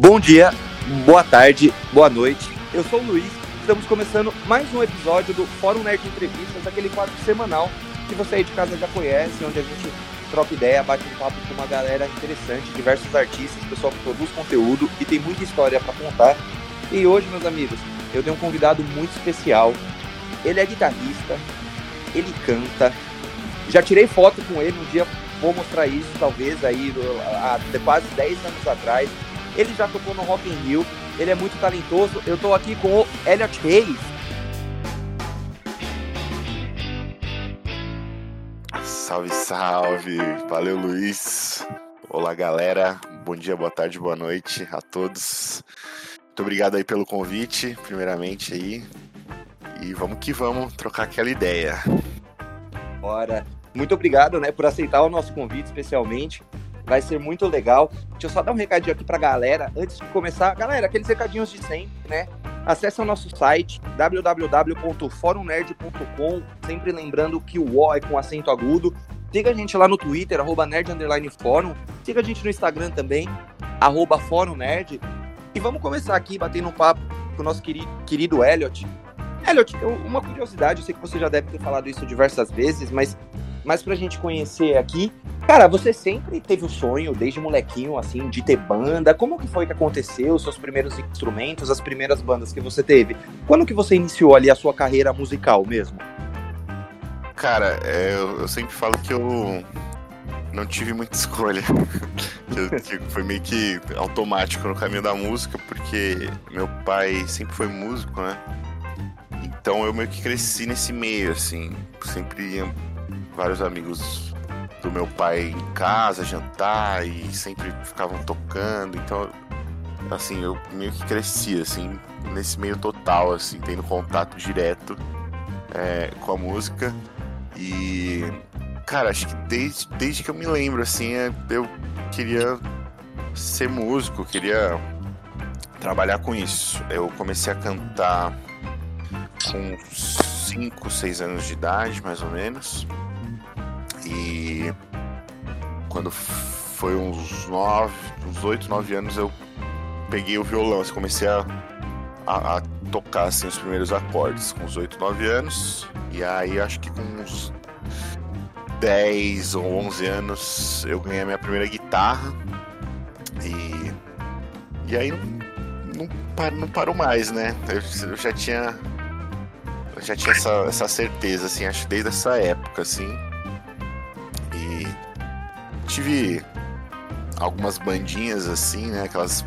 Bom dia, boa tarde, boa noite. Eu sou o Luiz. Estamos começando mais um episódio do Fórum Nerd Entrevistas, aquele quadro semanal que você aí de casa já conhece, onde a gente troca ideia, bate um papo com uma galera interessante, diversos artistas, pessoal que produz conteúdo e tem muita história para contar. E hoje, meus amigos, eu tenho um convidado muito especial. Ele é guitarrista, ele canta. Já tirei foto com ele um dia, vou mostrar isso talvez aí há quase 10 anos atrás. Ele já tocou no Rock in Rio, ele é muito talentoso. Eu tô aqui com o Elliot Reis. Salve, salve! Valeu, Luiz! Olá, galera! Bom dia, boa tarde, boa noite a todos. Muito obrigado aí pelo convite, primeiramente aí. E vamos que vamos trocar aquela ideia. Bora! Muito obrigado, né, por aceitar o nosso convite, especialmente. Vai ser muito legal. Deixa eu só dar um recadinho aqui pra galera, antes de começar. Galera, aqueles recadinhos de sempre, né? Acesse o nosso site www.forumnerd.com, sempre lembrando que o O é com acento agudo. Siga a gente lá no Twitter, arroba nerd. Siga a gente no Instagram também, arroba nerd. E vamos começar aqui batendo um papo com o nosso querido Elliot. Elliot, uma curiosidade, eu sei que você já deve ter falado isso diversas vezes, mas mas pra gente conhecer aqui, cara, você sempre teve o sonho, desde molequinho, assim, de ter banda. Como que foi que aconteceu, os seus primeiros instrumentos, as primeiras bandas que você teve? Quando que você iniciou ali a sua carreira musical mesmo? Cara, é, eu, eu sempre falo que eu não tive muita escolha. foi meio que automático no caminho da música, porque meu pai sempre foi músico, né? Então eu meio que cresci nesse meio, assim. Sempre vários amigos do meu pai em casa jantar e sempre ficavam tocando. Então, assim, eu meio que cresci, assim, nesse meio total, assim, tendo contato direto é, com a música. E, cara, acho que desde, desde que eu me lembro, assim, é, eu queria ser músico, queria trabalhar com isso. Eu comecei a cantar com 5, 6 anos de idade, mais ou menos. E quando foi uns 9, uns 8, 9 anos eu peguei o violão, assim, comecei a, a, a, tocar assim, os primeiros acordes com os 8, 9 anos. E aí acho que com uns 10 ou 11 anos eu ganhei a minha primeira guitarra. E, e aí não, não, não parou mais, né? Eu, eu já tinha. Já tinha essa, essa certeza, assim, acho desde essa época, assim tive algumas bandinhas assim, né? Aquelas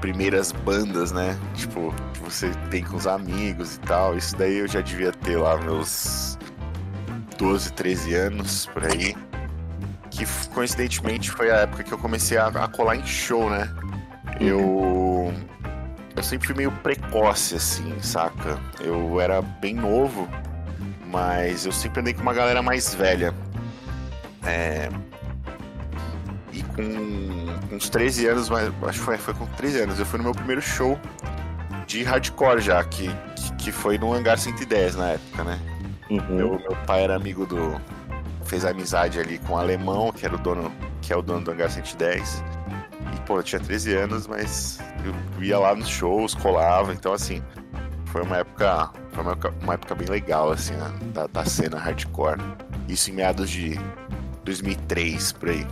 primeiras bandas, né? Tipo, que você tem com os amigos e tal. Isso daí eu já devia ter lá meus 12, 13 anos por aí. Que coincidentemente foi a época que eu comecei a, a colar em show, né? Eu. Eu sempre fui meio precoce, assim, saca? Eu era bem novo, mas eu sempre andei com uma galera mais velha. É, e com uns 13 anos, mas acho que foi, foi com 13 anos, eu fui no meu primeiro show de hardcore já, que, que, que foi no Hangar 110 na época, né? Uhum. Meu, meu pai era amigo do. fez amizade ali com o alemão, que era o dono, que é o dono do Hangar 110. E, pô, eu tinha 13 anos, mas eu ia lá nos shows, colava, então assim, foi uma época. Foi uma época, uma época bem legal, assim, da, da cena hardcore. Isso em meados de 2003, por aí.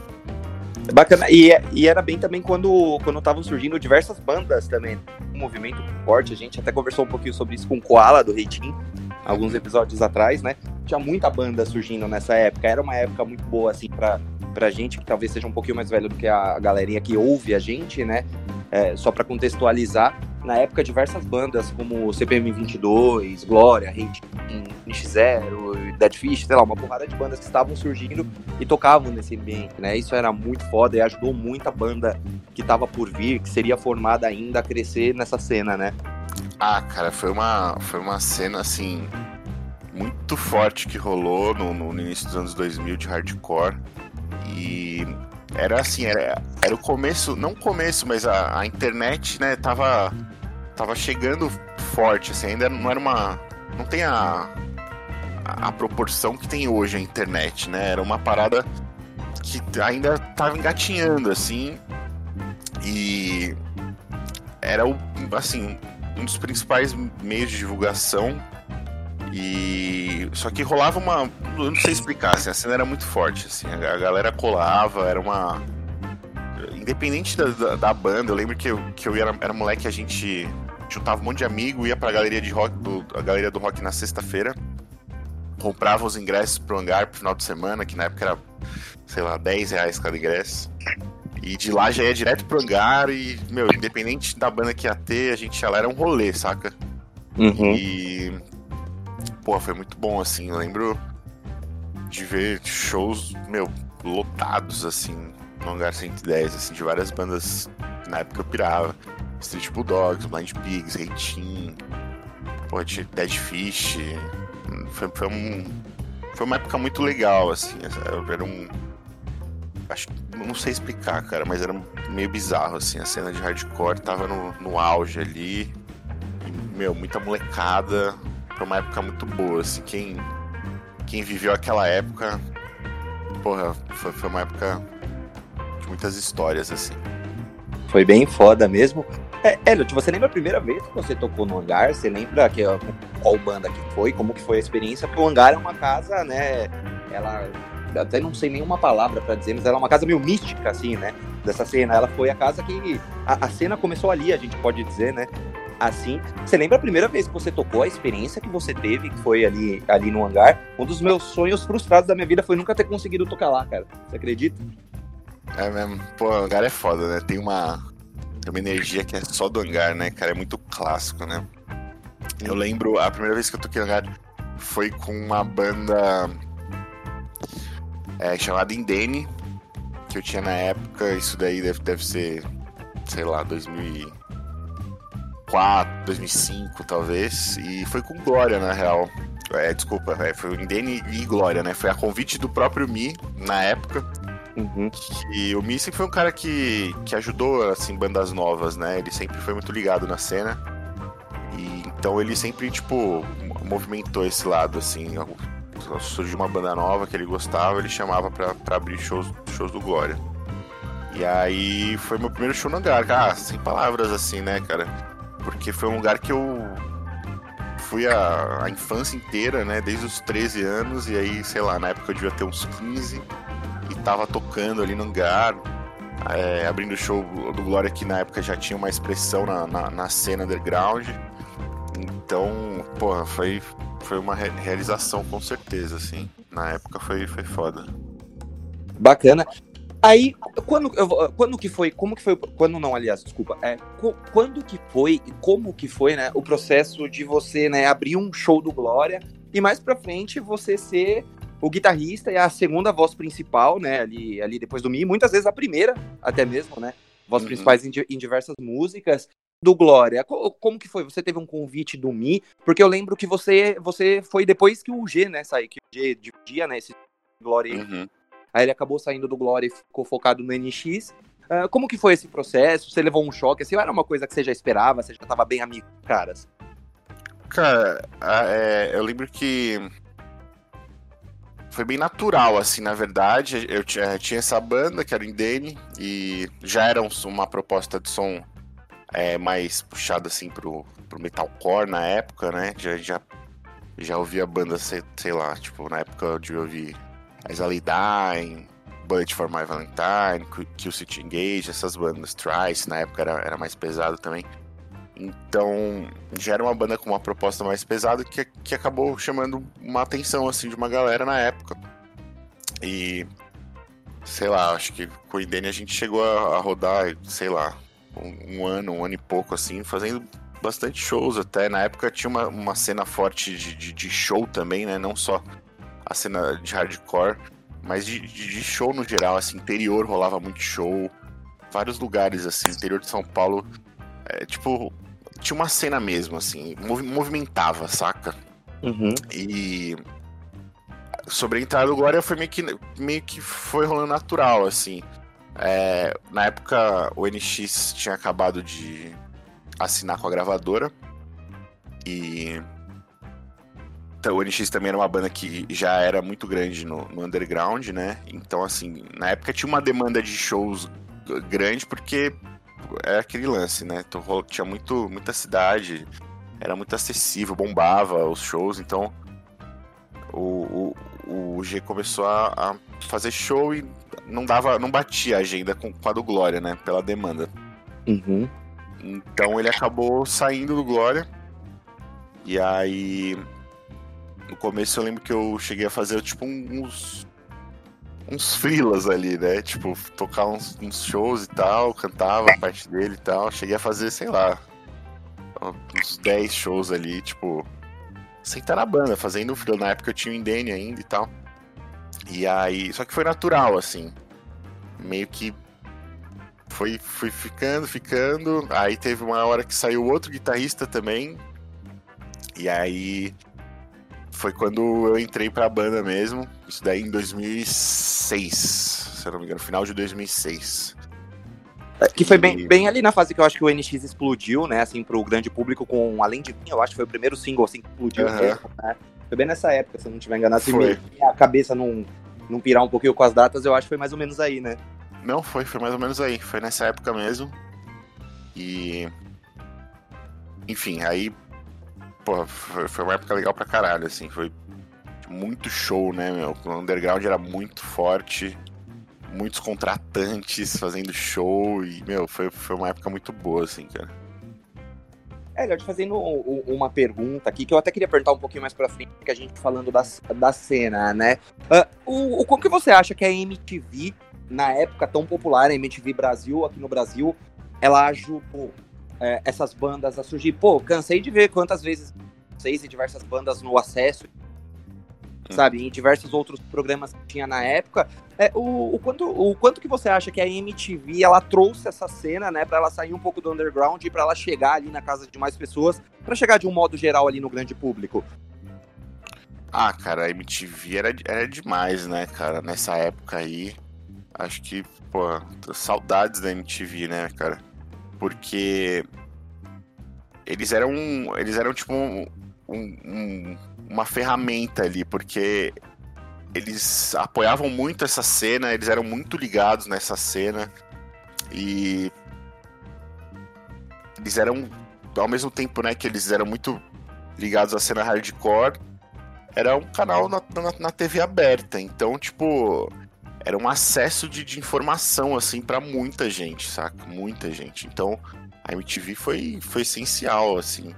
Bacana. E, e era bem também quando quando estavam surgindo diversas bandas também. Um movimento forte. A gente até conversou um pouquinho sobre isso com o Koala do Reitinho, alguns episódios atrás, né? Tinha muita banda surgindo nessa época. Era uma época muito boa, assim, pra, pra gente, que talvez seja um pouquinho mais velho do que a galerinha que ouve a gente, né? É, só para contextualizar, na época diversas bandas como CPM 22, Glória, Hate, NX0, Dead Fish, sei lá, uma porrada de bandas que estavam surgindo e tocavam nesse ambiente, né? Isso era muito foda e ajudou muito a banda que estava por vir, que seria formada ainda a crescer nessa cena, né? Ah, cara, foi uma, foi uma cena assim muito forte que rolou no, no início dos anos 2000 de hardcore e era assim, era, era o começo, não o começo, mas a, a internet, né, tava, tava chegando forte, assim, ainda não era uma. Não tem a, a, a proporção que tem hoje a internet, né? Era uma parada que ainda tava engatinhando, assim. E, era o, assim, um dos principais meios de divulgação. E só que rolava uma, eu não sei explicar, assim, a cena era muito forte, assim, a galera colava, era uma independente da, da, da banda, eu lembro que eu, que eu era, era moleque, a gente juntava um monte de amigo, ia pra galeria de rock, do, a galeria do rock na sexta-feira, comprava os ingressos pro hangar pro final de semana, que na época era, sei lá, 10 reais cada ingresso. E de lá já ia direto pro hangar e, meu, independente da banda que ia ter, a gente ia lá, era um rolê, saca? Uhum. E. Pô, foi muito bom, assim. Eu lembro de ver shows, meu, lotados, assim, no hangar 110, assim, de várias bandas. Na época eu pirava. Street Bulldogs, Blind Pigs, Reitin, pô, Dead Fish. Foi, foi, um, foi uma época muito legal, assim. Era um acho não sei explicar, cara, mas era meio bizarro, assim, a cena de hardcore tava no, no auge ali. E, meu, muita molecada. Foi uma época muito boa, assim, quem, quem viveu aquela época, porra, foi, foi uma época de muitas histórias, assim. Foi bem foda mesmo. É, Elliot, você lembra a primeira vez que você tocou no hangar? Você lembra que, qual banda que foi? Como que foi a experiência? Porque o hangar é uma casa, né? Ela até não sei nenhuma palavra para dizer, mas ela é uma casa meio mística, assim, né? Dessa cena. Ela foi a casa que. A, a, cena começou ali, a gente pode dizer, né? Assim. Você lembra a primeira vez que você tocou, a experiência que você teve, que foi ali, ali no hangar? Um dos meus sonhos frustrados da minha vida foi nunca ter conseguido tocar lá, cara. Você acredita? É mesmo. Pô, o hangar é foda, né? Tem uma. Tem uma energia que é só do hangar, né, cara? É muito clássico, né? Eu lembro, a primeira vez que eu toquei no hangar foi com uma banda é, chamada Indene, que eu tinha na época, isso daí deve, deve ser, sei lá, 2004, 2005 talvez, e foi com Glória na real. É, desculpa, é, foi Indene e Glória, né? Foi a convite do próprio Mi na época. Uhum. E o Mi sempre foi um cara que, que ajudou assim bandas novas, né? Ele sempre foi muito ligado na cena. E então ele sempre tipo movimentou esse lado assim, surgiu uma banda nova que ele gostava, ele chamava pra, pra abrir shows, shows do Glória. E aí foi meu primeiro show no hangar, cara, sem palavras assim, né, cara? Porque foi um lugar que eu fui a, a, infância inteira, né, desde os 13 anos, e aí, sei lá, na época eu devia ter uns 15, e tava tocando ali no hangar, é, abrindo show do Glória, que na época já tinha uma expressão na, na, na cena underground. Então, porra, foi, foi uma realização com certeza, assim. Na época foi, foi foda. Bacana. Aí, quando, quando que foi, como que foi, quando não, aliás, desculpa, é, quando que foi, como que foi, né, o processo de você, né, abrir um show do Glória e mais pra frente você ser o guitarrista e a segunda voz principal, né, ali, ali depois do Mi, muitas vezes a primeira, até mesmo, né, voz uhum. principais em, em, diversas músicas, do Glória, como que foi? Você teve um convite do Mi? Porque eu lembro que você você foi depois que o G, né, saiu, que o G dividia, né, esse Glória. Uhum. Aí ele acabou saindo do Glória e ficou focado no NX. Uh, como que foi esse processo? Você levou um choque? Assim, era uma coisa que você já esperava? Você já estava bem amigo, caras? Cara, é, eu lembro que foi bem natural, assim, na verdade. Eu tinha, tinha essa banda, que era o Indene, e já era uma proposta de som é, mais puxado assim pro, pro metalcore na época, né? Já, já, já ouvia banda, sei, sei lá, tipo, na época eu ouvir Isali Dying, Bullet for My Valentine, Kill City Engage, essas bandas, Trice, na época era, era mais pesado também. Então, já era uma banda com uma proposta mais pesada que, que acabou chamando uma atenção, assim, de uma galera na época. E, sei lá, acho que com o Indene a gente chegou a, a rodar, sei lá, um, um, ano, um ano e pouco, assim, fazendo bastante shows até. Na época tinha uma, uma cena forte de, de, de show também, né? Não só a cena de hardcore, mas de, de, show no geral, assim, interior rolava muito show. Vários lugares, assim, interior de São Paulo, é, tipo, tinha uma cena mesmo, assim, movimentava, saca? Uhum. E sobre a entrada do Glória foi meio que, meio que foi rolando natural, assim. É, na época, o NX tinha acabado de assinar com a gravadora. E. Então, o NX também era uma banda que já era muito grande no, no underground, né? Então, assim, na época tinha uma demanda de shows grande, porque é aquele lance, né? Tinha muito, muita cidade, era muito acessível, bombava os shows, então o, o, o G começou a, a, fazer show e não dava, não batia a agenda com, com a do Glória, né? Pela demanda. Uhum. Então ele acabou saindo do Glória. E aí. No começo eu lembro que eu cheguei a fazer tipo uns. Uns frilas ali, né? Tipo, tocar uns, uns shows e tal, cantava a parte dele e tal. Cheguei a fazer, sei lá, uns 10 shows ali, tipo, sem estar na banda, fazendo frio. Na época eu tinha o Indene ainda e tal. E aí. Só que foi natural, assim. Meio que foi, foi ficando, ficando. Aí teve uma hora que saiu outro guitarrista também. E aí foi quando eu entrei pra banda mesmo. Isso daí em 2006, se eu não me engano, final de 2006. É, que foi bem, bem ali na fase que eu acho que o NX explodiu, né, assim, pro grande público com Além de Mim, eu acho que foi o primeiro single, assim, que explodiu uhum. mesmo, né? Foi bem nessa época, se eu não estiver enganado. Se a cabeça não, não pirar um pouquinho com as datas, eu acho que foi mais ou menos aí, né? Não, foi, foi mais ou menos aí. Foi nessa época mesmo. E. Enfim, aí. Pô, foi, foi uma época legal pra caralho, assim. Foi muito show, né, meu? O underground era muito forte. Muitos contratantes fazendo show. E, meu, foi, foi uma época muito boa, assim, cara. É, te fazendo uma pergunta aqui, que eu até queria perguntar um pouquinho mais pra frente, que a gente falando da, da cena, né? Uh, o, como que você acha que a MTV na época tão popular, a MTV Brasil, aqui no Brasil, ela ajudou é, essas bandas a surgir. Pô, cansei de ver quantas vezes vocês e diversas bandas no acesso. Sabe, em diversos outros programas que tinha na época. É, o, o, quanto, o quanto que você acha que a MTV ela trouxe essa cena, né, para ela sair um pouco do underground e para ela chegar ali na casa de mais pessoas, para chegar de um modo geral ali no grande público? Ah, cara, a MTV era, era demais, né, cara, nessa época aí. Acho que, pô, saudades da MTV, né, cara? Porque eles eram, eles eram tipo um, um, uma ferramenta ali, porque eles apoiavam muito essa cena, eles eram muito ligados nessa cena e eles eram ao mesmo tempo, né, que eles eram muito ligados à cena hardcore, era um canal na, na, na TV aberta, então tipo era um acesso de, de informação, assim, para muita gente, saca? Muita gente. Então, a MTV foi, foi essencial, assim,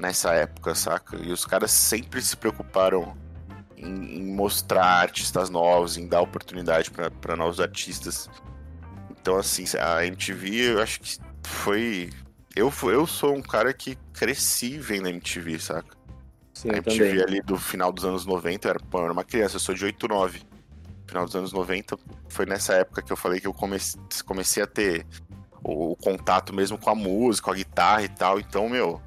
nessa época, saca? E os caras sempre se preocuparam em, em mostrar artistas novos, em dar oportunidade para novos artistas. Então, assim, a MTV, eu acho que foi. Eu, eu sou um cara que cresci vendo a MTV, saca? Sim, a MTV também. ali do final dos anos 90, eu era, eu era uma criança, eu sou de 8, 9 final dos anos 90, foi nessa época que eu falei que eu comecei, comecei a ter o, o, contato mesmo com a música, com a guitarra e tal. Então, meu,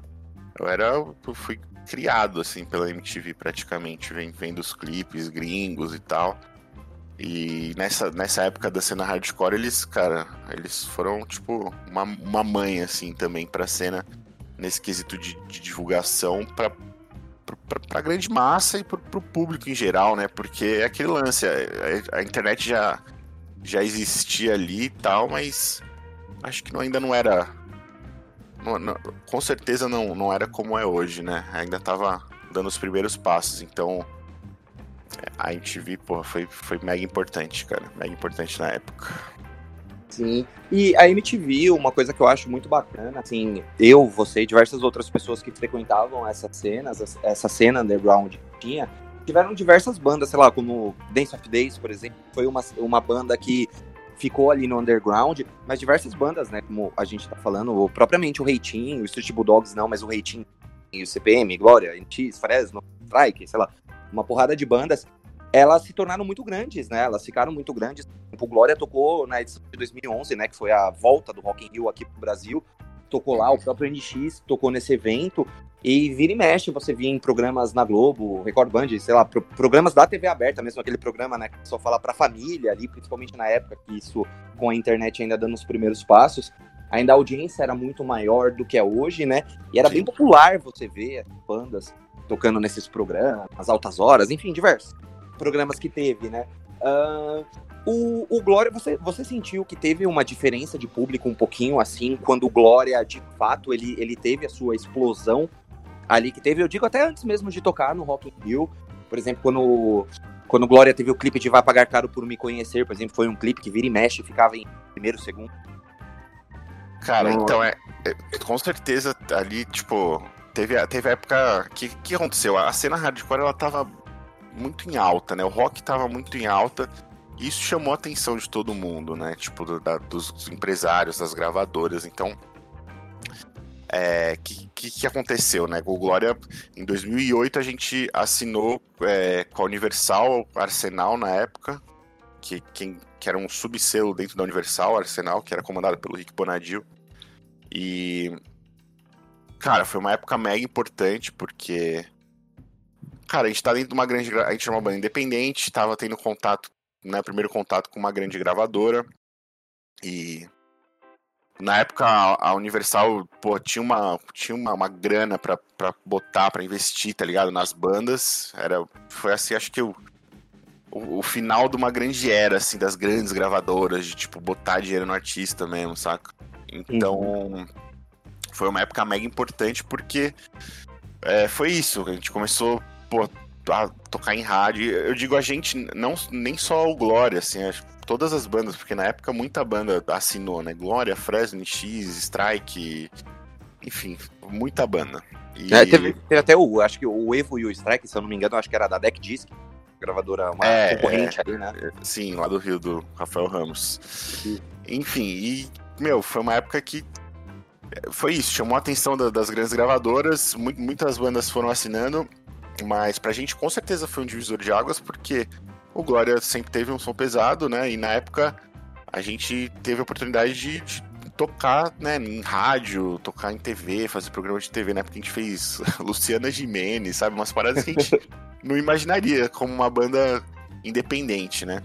eu era. Eu fui criado, assim, pela MTV praticamente, vendo os clipes gringos e tal. E nessa, nessa época da cena hardcore, eles, cara, eles foram, tipo, uma, uma mãe, assim, também pra cena, nesse quesito de, de divulgação, pra para a grande massa e para o público em geral, né? Porque é aquele lance, a, a, internet já, já existia ali e tal, mas acho que não, ainda não era. Não, não, com certeza não, não era como é hoje, né? Ainda estava dando os primeiros passos, então a MTV, porra, foi, foi mega importante, cara. Mega importante na época. Sim. E a MTV, uma coisa que eu acho muito bacana, assim, eu, você e diversas outras pessoas que frequentavam essas cenas, essa cena underground tinha, tiveram diversas bandas, sei lá, como Dance of Days, por exemplo, foi uma, uma banda que ficou ali no underground, mas diversas bandas, né, como a gente tá falando, propriamente o Reitinho, o Street Bulldogs não, mas o Reitinho e o CPM, Glória, NX, Fresno, Strike, sei lá, uma porrada de bandas elas se tornaram muito grandes, né? Elas ficaram muito grandes. O Glória tocou na edição de 2011, né? Que foi a volta do Rock in Rio aqui pro Brasil. Tocou lá, o próprio NX tocou nesse evento. E vira e mexe, você via em programas na Globo, Record Band, sei lá, pro, programas da TV aberta mesmo, aquele programa, né, que só fala pra família ali, principalmente na época que isso, com a internet ainda dando os primeiros passos, ainda a audiência era muito maior do que é hoje, né, e era Sim. bem popular você ver bandas tocando nesses programas, as altas horas, enfim, diversos programas que teve, né? Uh, o, o, Glória, você, você sentiu que teve uma diferença de público um pouquinho assim, quando o Glória, de fato, ele, ele teve a sua explosão ali que teve, eu digo até antes mesmo de tocar no Rock in Rio, por exemplo, quando, quando Glória teve o clipe de Vai Pagar Caro por Me Conhecer, por exemplo, foi um clipe que vira e mexe, ficava em primeiro, segundo. Cara, então, então é, é, com certeza ali, tipo, teve, teve a época que que aconteceu? A cena hardcore ela tava muito em alta, né? O rock tava muito em alta. E isso chamou a atenção de todo mundo, né? Tipo, do, da, dos empresários, das gravadoras. Então, é, que, que, que, aconteceu, né? O Glória, em 2008, a gente assinou é, com a Universal Arsenal na época, que, que, que era um subselo dentro da Universal Arsenal, que era comandado pelo Rick Bonadil. E, cara, foi uma época mega importante, porque, cara, a gente tá dentro de uma grande. A gente é uma banda independente, tava tendo contato, né? Primeiro contato com uma grande gravadora. E na época a Universal pô, tinha uma tinha uma, uma grana para botar para investir tá ligado? Nas bandas. Era foi assim acho que o, o, o, final de uma grande era assim das grandes gravadoras de tipo botar dinheiro no artista mesmo saca? Então uhum. foi uma época mega importante porque é, foi isso. A gente começou pô, a tocar em rádio. Eu digo a gente não nem só o Glória assim acho todas as bandas, porque na época muita banda assinou, né? Glória, Fresno, X, Strike, enfim, muita banda. E... É, teve, teve, até o, acho que o Evo e o Strike, se eu não me engano, acho que era da Deck Disc, gravadora, uma é, concorrente é, ali, né? Sim, lá do Rio, do Rafael Ramos. Sim. Enfim, e, meu, foi uma época que foi isso, chamou a atenção da, das grandes gravadoras, muitas bandas foram assinando, mas pra gente com certeza foi um divisor de águas, porque o Glória sempre teve um som pesado, né? E na época a gente teve a oportunidade de, de tocar né, em rádio, tocar em TV, fazer programa de TV. Na época a gente fez Luciana Gimenez, sabe? Umas paradas que a gente não imaginaria como uma banda independente, né?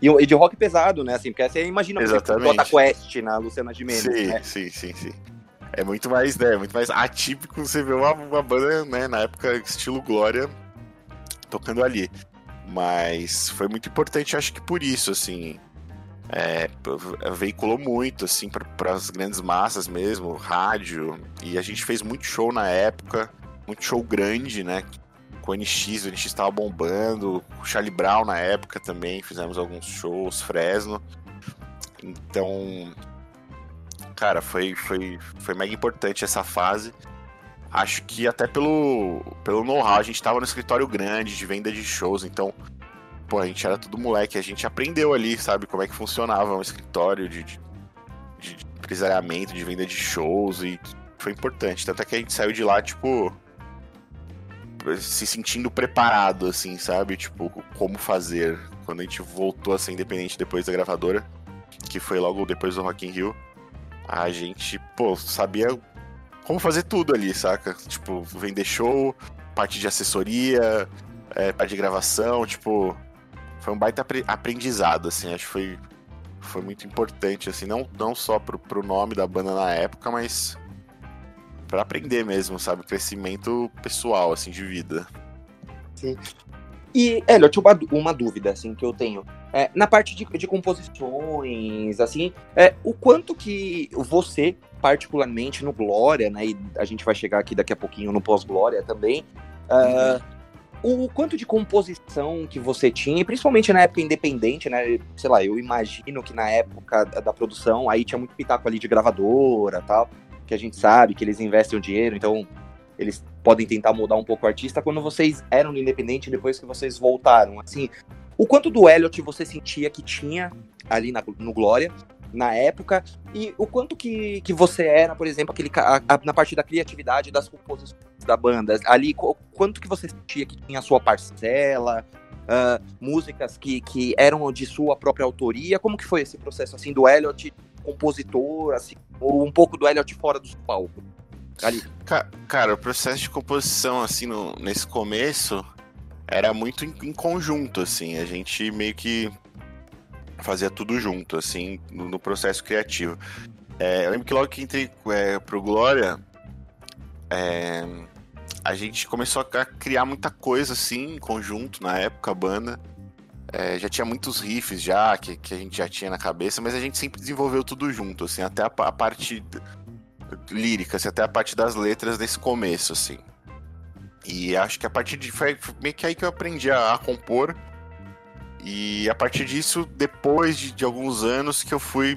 E, de rock pesado, né? Assim, porque você imagina Exatamente. Bota Quest na Luciana Gimenez. Sim, né? sim, sim, sim. É muito mais, né? Muito mais atípico você ver uma, uma banda, né, na época, estilo Glória, tocando ali. Mas foi muito importante, acho que por isso, assim. É, veiculou muito, assim, para as grandes massas mesmo, rádio. E a gente fez muito show na época, muito show grande, né? Com o NX, o NX estava bombando, o Charlie Brown na época também, fizemos alguns shows, Fresno. Então, cara, foi, foi, foi mega importante essa fase acho que até pelo, pelo know-how, a gente tava no escritório grande de venda de shows, então, pô, a gente era tudo moleque, a gente aprendeu ali, sabe, como é que funcionava um escritório de, de, de empresariamento, de venda de shows, e foi importante. Tanto é que a gente saiu de lá, tipo, se sentindo preparado, assim, sabe? Tipo, como fazer. Quando a gente voltou a ser independente depois da gravadora, que foi logo depois do Rock in Rio, a gente, pô, sabia como fazer tudo ali, saca? Tipo, vender show, parte de assessoria, é, parte de gravação, tipo. Foi um baita aprendizado, assim, acho que foi, foi muito importante, assim, não, não só pro, pro nome da banda na época, mas para aprender mesmo, sabe? Crescimento pessoal, assim, de vida. Sim. E, Elliot, uma, uma dúvida, assim, que eu tenho. É, na parte de, de composições, assim, é, o quanto que você, particularmente no Glória, né, e a gente vai chegar aqui daqui a pouquinho no pós-Glória também, uhum. o quanto de composição que você tinha, principalmente na época independente, né, sei lá, eu imagino que na época da, da produção, aí tinha muito pitaco ali de gravadora tal, que a gente sabe que eles investem o dinheiro, então eles podem tentar mudar um pouco o artista quando vocês eram independente depois que vocês voltaram. Assim, o quanto do Elliot você sentia que tinha ali na, no Glória na época e o quanto que, que você era, por exemplo, aquele a, a, na parte da criatividade das composições da banda, ali quanto que você sentia que tinha a sua parcela, uh, músicas que, que eram de sua própria autoria, como que foi esse processo assim do Elliot compositor, assim, ou um pouco do Elliot fora do palco? Ali. Cara, o processo de composição assim no, nesse começo era muito em, em, conjunto, assim. A gente meio que fazia tudo junto, assim, no, no processo criativo. É, eu lembro que logo que entrei é, pro Glória, é, a gente começou a criar muita coisa, assim, em conjunto, na época, a banda. é, já tinha muitos riffs já, que, que a gente já tinha na cabeça, mas a gente sempre desenvolveu tudo junto, assim, até a, a parte lírica, assim, até a parte das letras desse começo, assim. E acho que a partir de. Foi meio que aí que eu aprendi a, a compor. E a partir disso, depois de, de, alguns anos, que eu fui,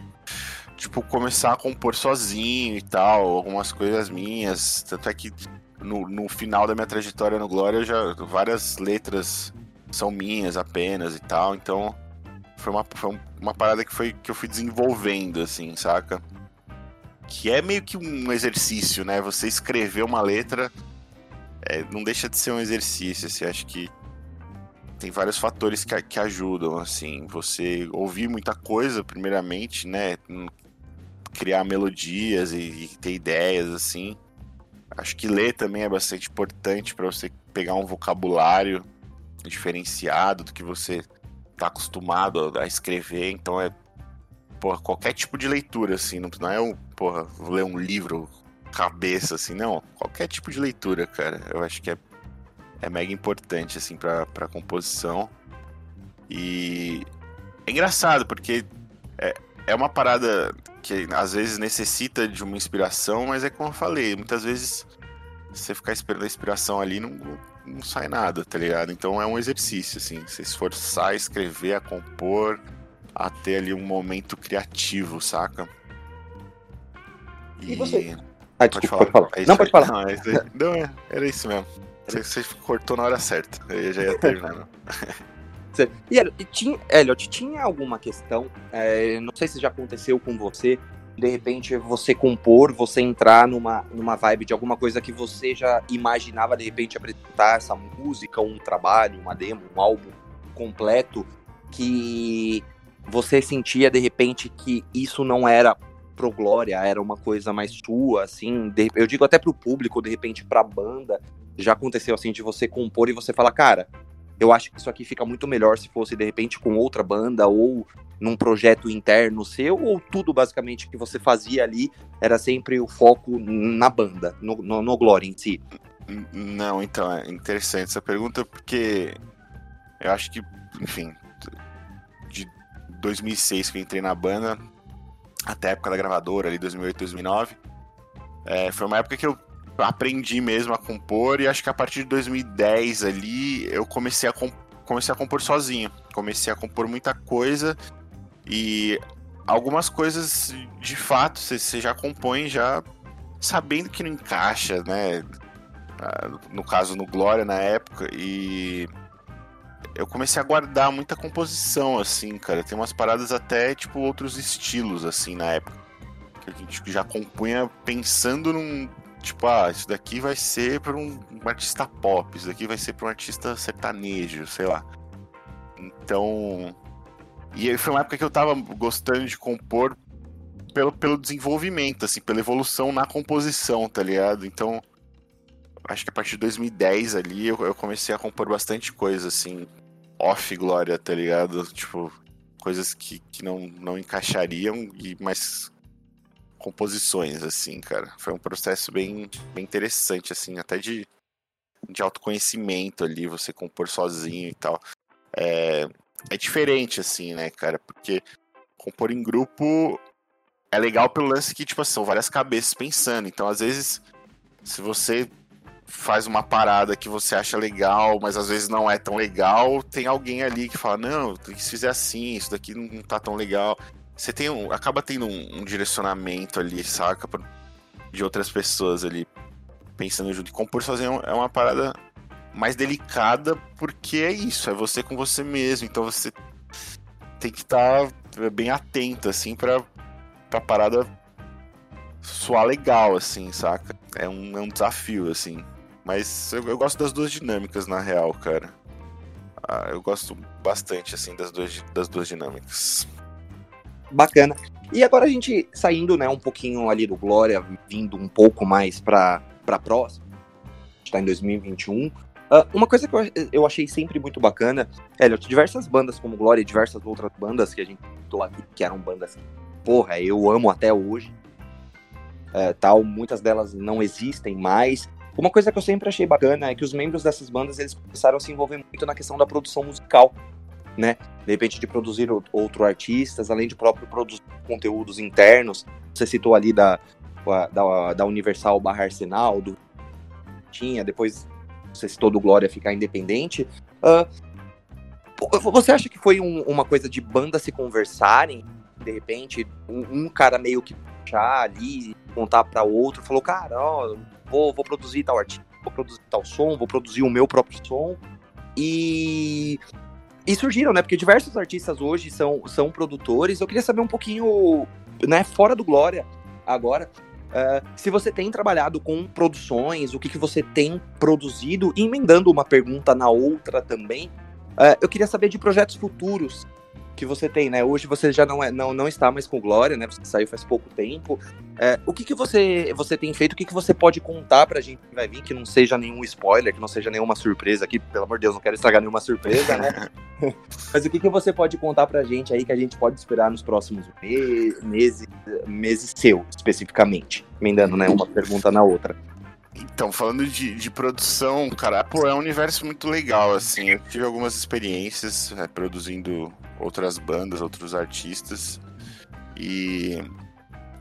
tipo, começar a compor sozinho e tal, algumas coisas minhas. Tanto é que no, no final da minha trajetória no Glória, já várias letras são minhas apenas e tal. Então, foi uma, foi uma parada que, foi, que eu fui desenvolvendo, assim, saca? Que é meio que um exercício, né? Você escrever uma letra é, não deixa de ser um exercício, assim, acho que tem vários fatores que, que ajudam, assim, você ouvir muita coisa, primeiramente, né, criar melodias e, e ter ideias, assim, acho que ler também é bastante importante para você pegar um vocabulário diferenciado do que você tá acostumado a escrever, então é porra, qualquer tipo de leitura, assim, não, não é um, porra, vou ler um livro cabeça, assim, não. Qualquer tipo de leitura, cara. Eu acho que é, é mega importante, assim, pra, pra composição. E é engraçado, porque é, é uma parada que às vezes necessita de uma inspiração, mas é como eu falei, muitas vezes você ficar esperando a inspiração ali não, não sai nada, tá ligado? Então é um exercício, assim, se esforçar a escrever, a compor, a ter ali um momento criativo, saca? E, e você? Ah, desculpa, pode falar. Pode falar. É não, pode falar. Não, é, não, é, era isso mesmo. Você, você, cortou na hora certa. Eu já ia terminar. e Elliot, tinha, Elliot, tinha alguma questão, é, não sei se já aconteceu com você, de repente você compor, você entrar numa, numa vibe de alguma coisa que você já imaginava de repente apresentar essa música, um trabalho, uma demo, um álbum completo, que você sentia de repente que isso não era pro Glória era uma coisa mais sua, assim, de, eu digo até pro público, de repente pra banda, já aconteceu assim de você compor e você falar, cara, eu acho que isso aqui fica muito melhor se fosse de repente com outra banda ou num projeto interno seu, ou tudo basicamente que você fazia ali era sempre o foco na banda, no, no, no Glória em si? Não, então, é interessante essa pergunta porque eu acho que, enfim, de 2006 que eu entrei na banda, até a época da gravadora, ali 2008, 2009. É, foi uma época que eu aprendi mesmo a compor e acho que a partir de 2010 ali eu comecei a, comecei a compor sozinho. Comecei a compor muita coisa e algumas coisas de fato você já compõe já sabendo que não encaixa, né? Ah, no caso no Glória na época e eu comecei a guardar muita composição, assim, cara. Tem umas paradas até, tipo, outros estilos, assim, na época. Que a gente já compunha pensando num. Tipo, ah, isso daqui vai ser para um, um, artista pop, isso daqui vai ser para um artista sertanejo, sei lá. Então. E aí foi uma época que eu tava gostando de compor pelo, pelo desenvolvimento, assim, pela evolução na composição, tá ligado? Então. Acho que a partir de 2010 ali eu, eu comecei a compor bastante coisa, assim, off Glória, tá ligado? Tipo, coisas que, que não, não encaixariam, e mais composições, assim, cara. Foi um processo bem, bem interessante, assim, até de, de autoconhecimento ali, você compor sozinho e tal. É, é diferente, assim, né, cara? Porque compor em grupo é legal pelo lance que, tipo são várias cabeças pensando. Então, às vezes, se você faz uma parada que você acha legal, mas às vezes não é tão legal, tem alguém ali que fala, não, se fizer assim, isso daqui não tá tão legal. Você tem um, acaba tendo um, um direcionamento ali, saca? De outras pessoas ali pensando junto. E compor sozinho é uma parada mais delicada, porque é isso, é você com você mesmo. Então você tem que estar tá bem atento, assim, pra, pra parada soar legal, assim, saca? É um, é um desafio, assim. Mas eu, eu gosto das duas dinâmicas, na real, cara. Ah, eu gosto bastante, assim, das duas, das duas dinâmicas. Bacana. E agora a gente saindo, né, um pouquinho ali do Glória, vindo um pouco mais pra, pra próxima, está em 2021. Uh, ah, uma coisa que eu, eu achei sempre muito bacana, Elliot, diversas bandas como Glória e diversas outras bandas que a gente citou aqui, que eram bandas, porra, eu amo até hoje, uh, tal, muitas delas não existem mais, uma coisa que eu sempre achei bacana é que os membros dessas bandas eles começaram a se envolver muito na questão da produção musical. né? De repente de produzir outros artistas, além de próprio produzir conteúdos internos. Você citou ali da, da, da Universal barra Arsenal, do tinha, depois você citou do Glória ficar independente. Uh, você acha que foi um, uma coisa de banda se conversarem, de repente, um, um cara meio que puxar ali, contar para outro, falou, cara, ó, vou, vou produzir tal artigo, vou produzir tal som, vou produzir o meu próprio som. E e surgiram, né? Porque diversos artistas hoje são, são produtores. Eu queria saber um pouquinho, né, fora do Glória, agora, uh, se você tem trabalhado com produções, o que, que você tem produzido, emendando uma pergunta na outra também. Uh, eu queria saber de projetos futuros que você tem, né? Hoje você já não, é, não, não está mais com Glória, né? Você saiu faz pouco tempo. É, o que, que você, você tem feito? O que, que você pode contar pra gente que vai vir, que não seja nenhum spoiler, que não seja nenhuma surpresa aqui? Pelo amor de Deus, não quero estragar nenhuma surpresa, né? Mas o que, que você pode contar pra gente aí que a gente pode esperar nos próximos meses, meses seu, especificamente? Emendando, né? Uma pergunta na outra. Então, falando de, de produção, cara, pô, é um universo muito legal, assim. Eu tive algumas experiências é, produzindo outras bandas, outros artistas. E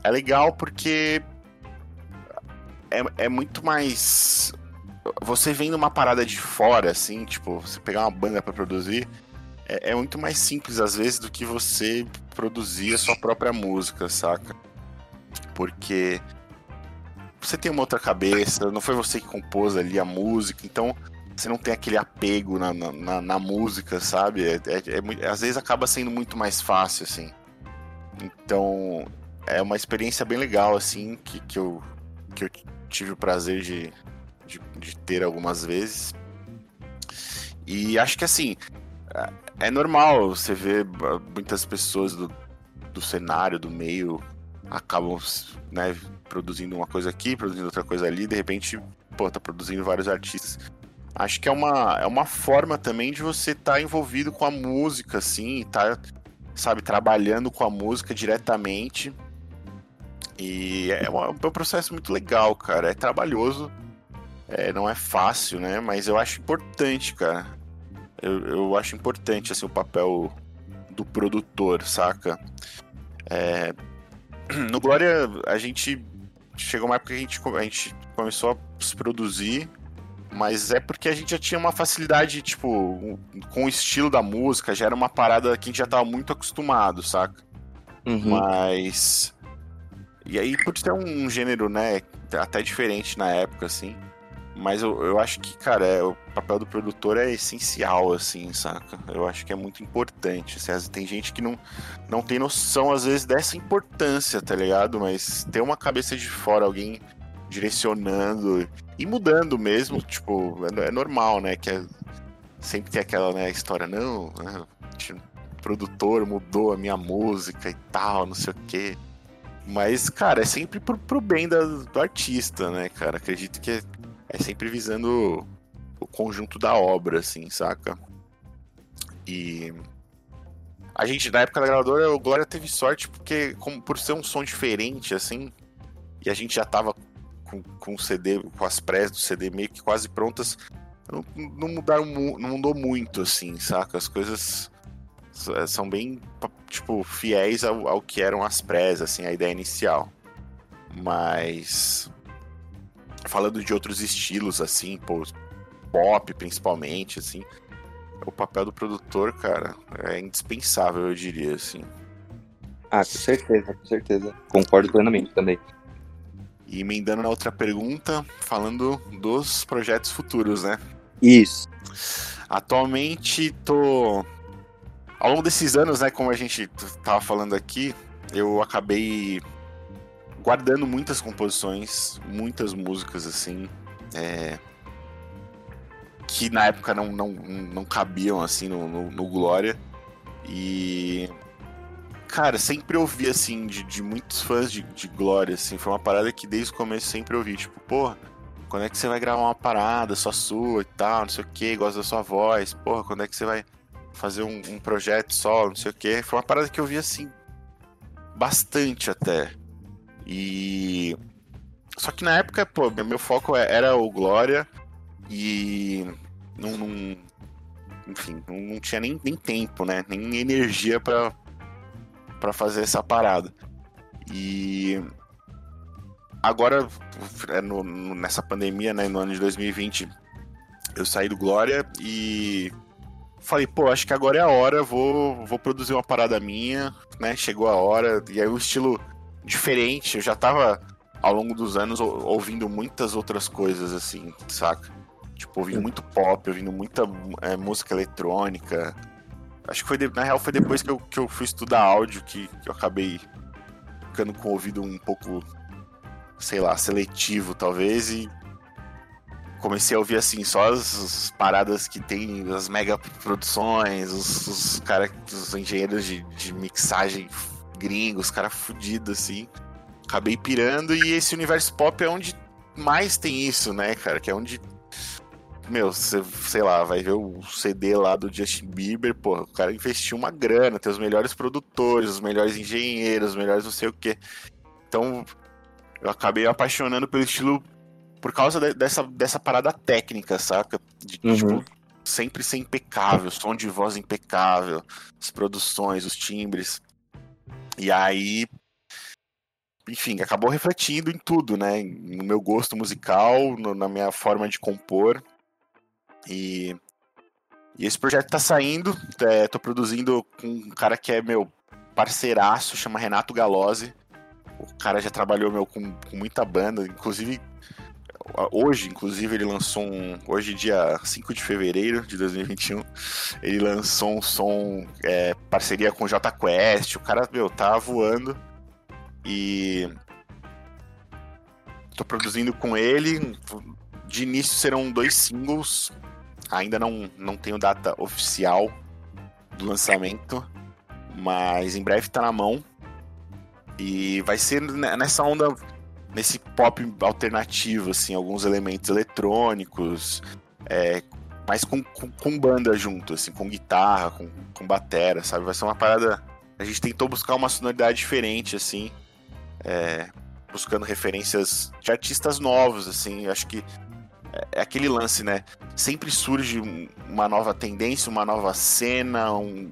é legal porque é, é muito mais. Você vendo uma parada de fora, assim, tipo, você pegar uma banda para produzir, é, é, muito mais simples às vezes do que você produzir a sua própria música, saca? Porque você tem uma outra cabeça, não foi você que compôs ali a música, então você não tem aquele apego na, na, na música, sabe? É, é, é, às vezes acaba sendo muito mais fácil, assim. Então, é uma experiência bem legal, assim, que, que, eu, que eu tive o prazer de, de, de ter algumas vezes. E acho que, assim, é, é normal você ver muitas pessoas do, do cenário, do meio, acabam né, produzindo uma coisa aqui, produzindo outra coisa ali, de repente, pô, tá produzindo vários artistas. Acho que é uma, é uma forma também de você estar tá envolvido com a música, assim, tá, sabe, trabalhando com a música diretamente. E é, uma, é um processo muito legal, cara. É trabalhoso, é, não é fácil, né? Mas eu acho importante, cara. Eu, eu acho importante, assim, o papel do produtor, saca? É, no Glória, a gente chegou uma época que a gente, a gente começou a se produzir, mas é porque a gente já tinha uma facilidade, tipo, com o estilo da música, já era uma parada que a gente já tava muito acostumado, saca? Uhum. Mas. E aí, por ser um gênero, né, até diferente na época, assim. Mas eu, eu acho que, cara, é, o papel do produtor é essencial, assim, saca? Eu acho que é muito importante. Assim, tem gente que não, não tem noção, às vezes, dessa importância, tá ligado? Mas ter uma cabeça de fora, alguém direcionando e mudando mesmo, tipo, é, é normal, né? Que é, sempre tem aquela né, história, não, né, o produtor mudou a minha música e tal, não sei o quê. Mas, cara, é sempre pro, pro bem da, do artista, né, cara? Acredito que é é sempre visando o conjunto da obra, assim, saca? E a gente, na época da gravadora, o Glória teve sorte porque, como, por ser um som diferente, assim, e a gente já tava com, com CD, com as prés do CD meio que quase prontas, não, não mudaram, não mudou muito, assim, saca? As coisas são bem, tipo, fiéis ao, ao que eram as prés, assim, a ideia inicial. Mas falando de outros estilos, assim, pop principalmente, assim, o papel do produtor, cara, é indispensável, eu diria, assim. Ah, com certeza, com certeza. Concordo plenamente também. E emendando na outra pergunta, falando dos projetos futuros, né? Isso. Atualmente tô. Ao longo desses anos, né, como a gente tava falando aqui, eu acabei guardando muitas composições, muitas músicas assim, é, que na época não, não, não cabiam assim no, no, no, Glória. E. Cara, sempre ouvi assim, de, de muitos fãs de, de Glória, assim, foi uma parada que desde o começo sempre ouvi, tipo, porra, quando é que você vai gravar uma parada só sua e tal, não sei o que, gosta da sua voz, porra, quando é que você vai fazer um, um projeto só, não sei o que. Foi uma parada que eu vi assim, bastante até. E. Só que na época, pô, meu foco é, era o Glória e. Não, não, enfim, não, tinha nem, nem tempo, né? Nem energia para para fazer essa parada. E agora, é no, nessa pandemia, né, no ano de 2020, eu saí do Glória e falei, pô, acho que agora é a hora, vou, vou produzir uma parada minha, né? Chegou a hora, e aí um estilo diferente, eu já tava ao longo dos anos ouvindo muitas outras coisas, assim, saca? Tipo, ouvindo muito pop, ouvindo muita é, música eletrônica. Acho que foi, de, na real, foi depois que eu, que eu fui estudar áudio que, que eu acabei ficando com o ouvido um pouco, sei lá, seletivo, talvez, e comecei a ouvir assim só as, as paradas que tem, as mega produções, os, os os engenheiros de, de mixagem gringos, cara fudido assim. Acabei pirando e esse universo pop é onde mais tem isso, né, cara? Que é onde meu, você, sei lá, vai ver o CD lá do Justin Bieber, pô, o cara investiu uma grana, tem os melhores produtores, os melhores engenheiros, os melhores não sei o quê. Então, eu acabei apaixonando pelo estilo por causa de, dessa, dessa parada técnica, saca? De, uhum. tipo, sempre ser impecável, som de voz impecável, as produções, os timbres. E aí, enfim, acabou refletindo em tudo, né? No meu gosto musical, no, na minha forma de compor. E, e esse projeto tá saindo, é, tô produzindo com um cara que é meu parceiraço, chama Renato Galozzi. O cara já trabalhou meu, com, com muita banda, inclusive hoje, inclusive, ele lançou um. Hoje, dia 5 de fevereiro de 2021, ele lançou um som é, parceria com o J Quest. O cara, meu, tá voando. E. Tô produzindo com ele. De início serão dois singles. Ainda não, não tenho data oficial do lançamento. Mas em breve tá na mão. E vai ser nessa onda nesse pop alternativo, assim, alguns elementos eletrônicos, é, mas com, com, com, banda junto, assim, com guitarra, com, com batera, sabe? Vai ser uma parada. A gente tentou buscar uma sonoridade diferente, assim, é, buscando referências de artistas novos, assim. Acho que é, aquele lance, né? Sempre surge uma nova tendência, uma nova cena, um,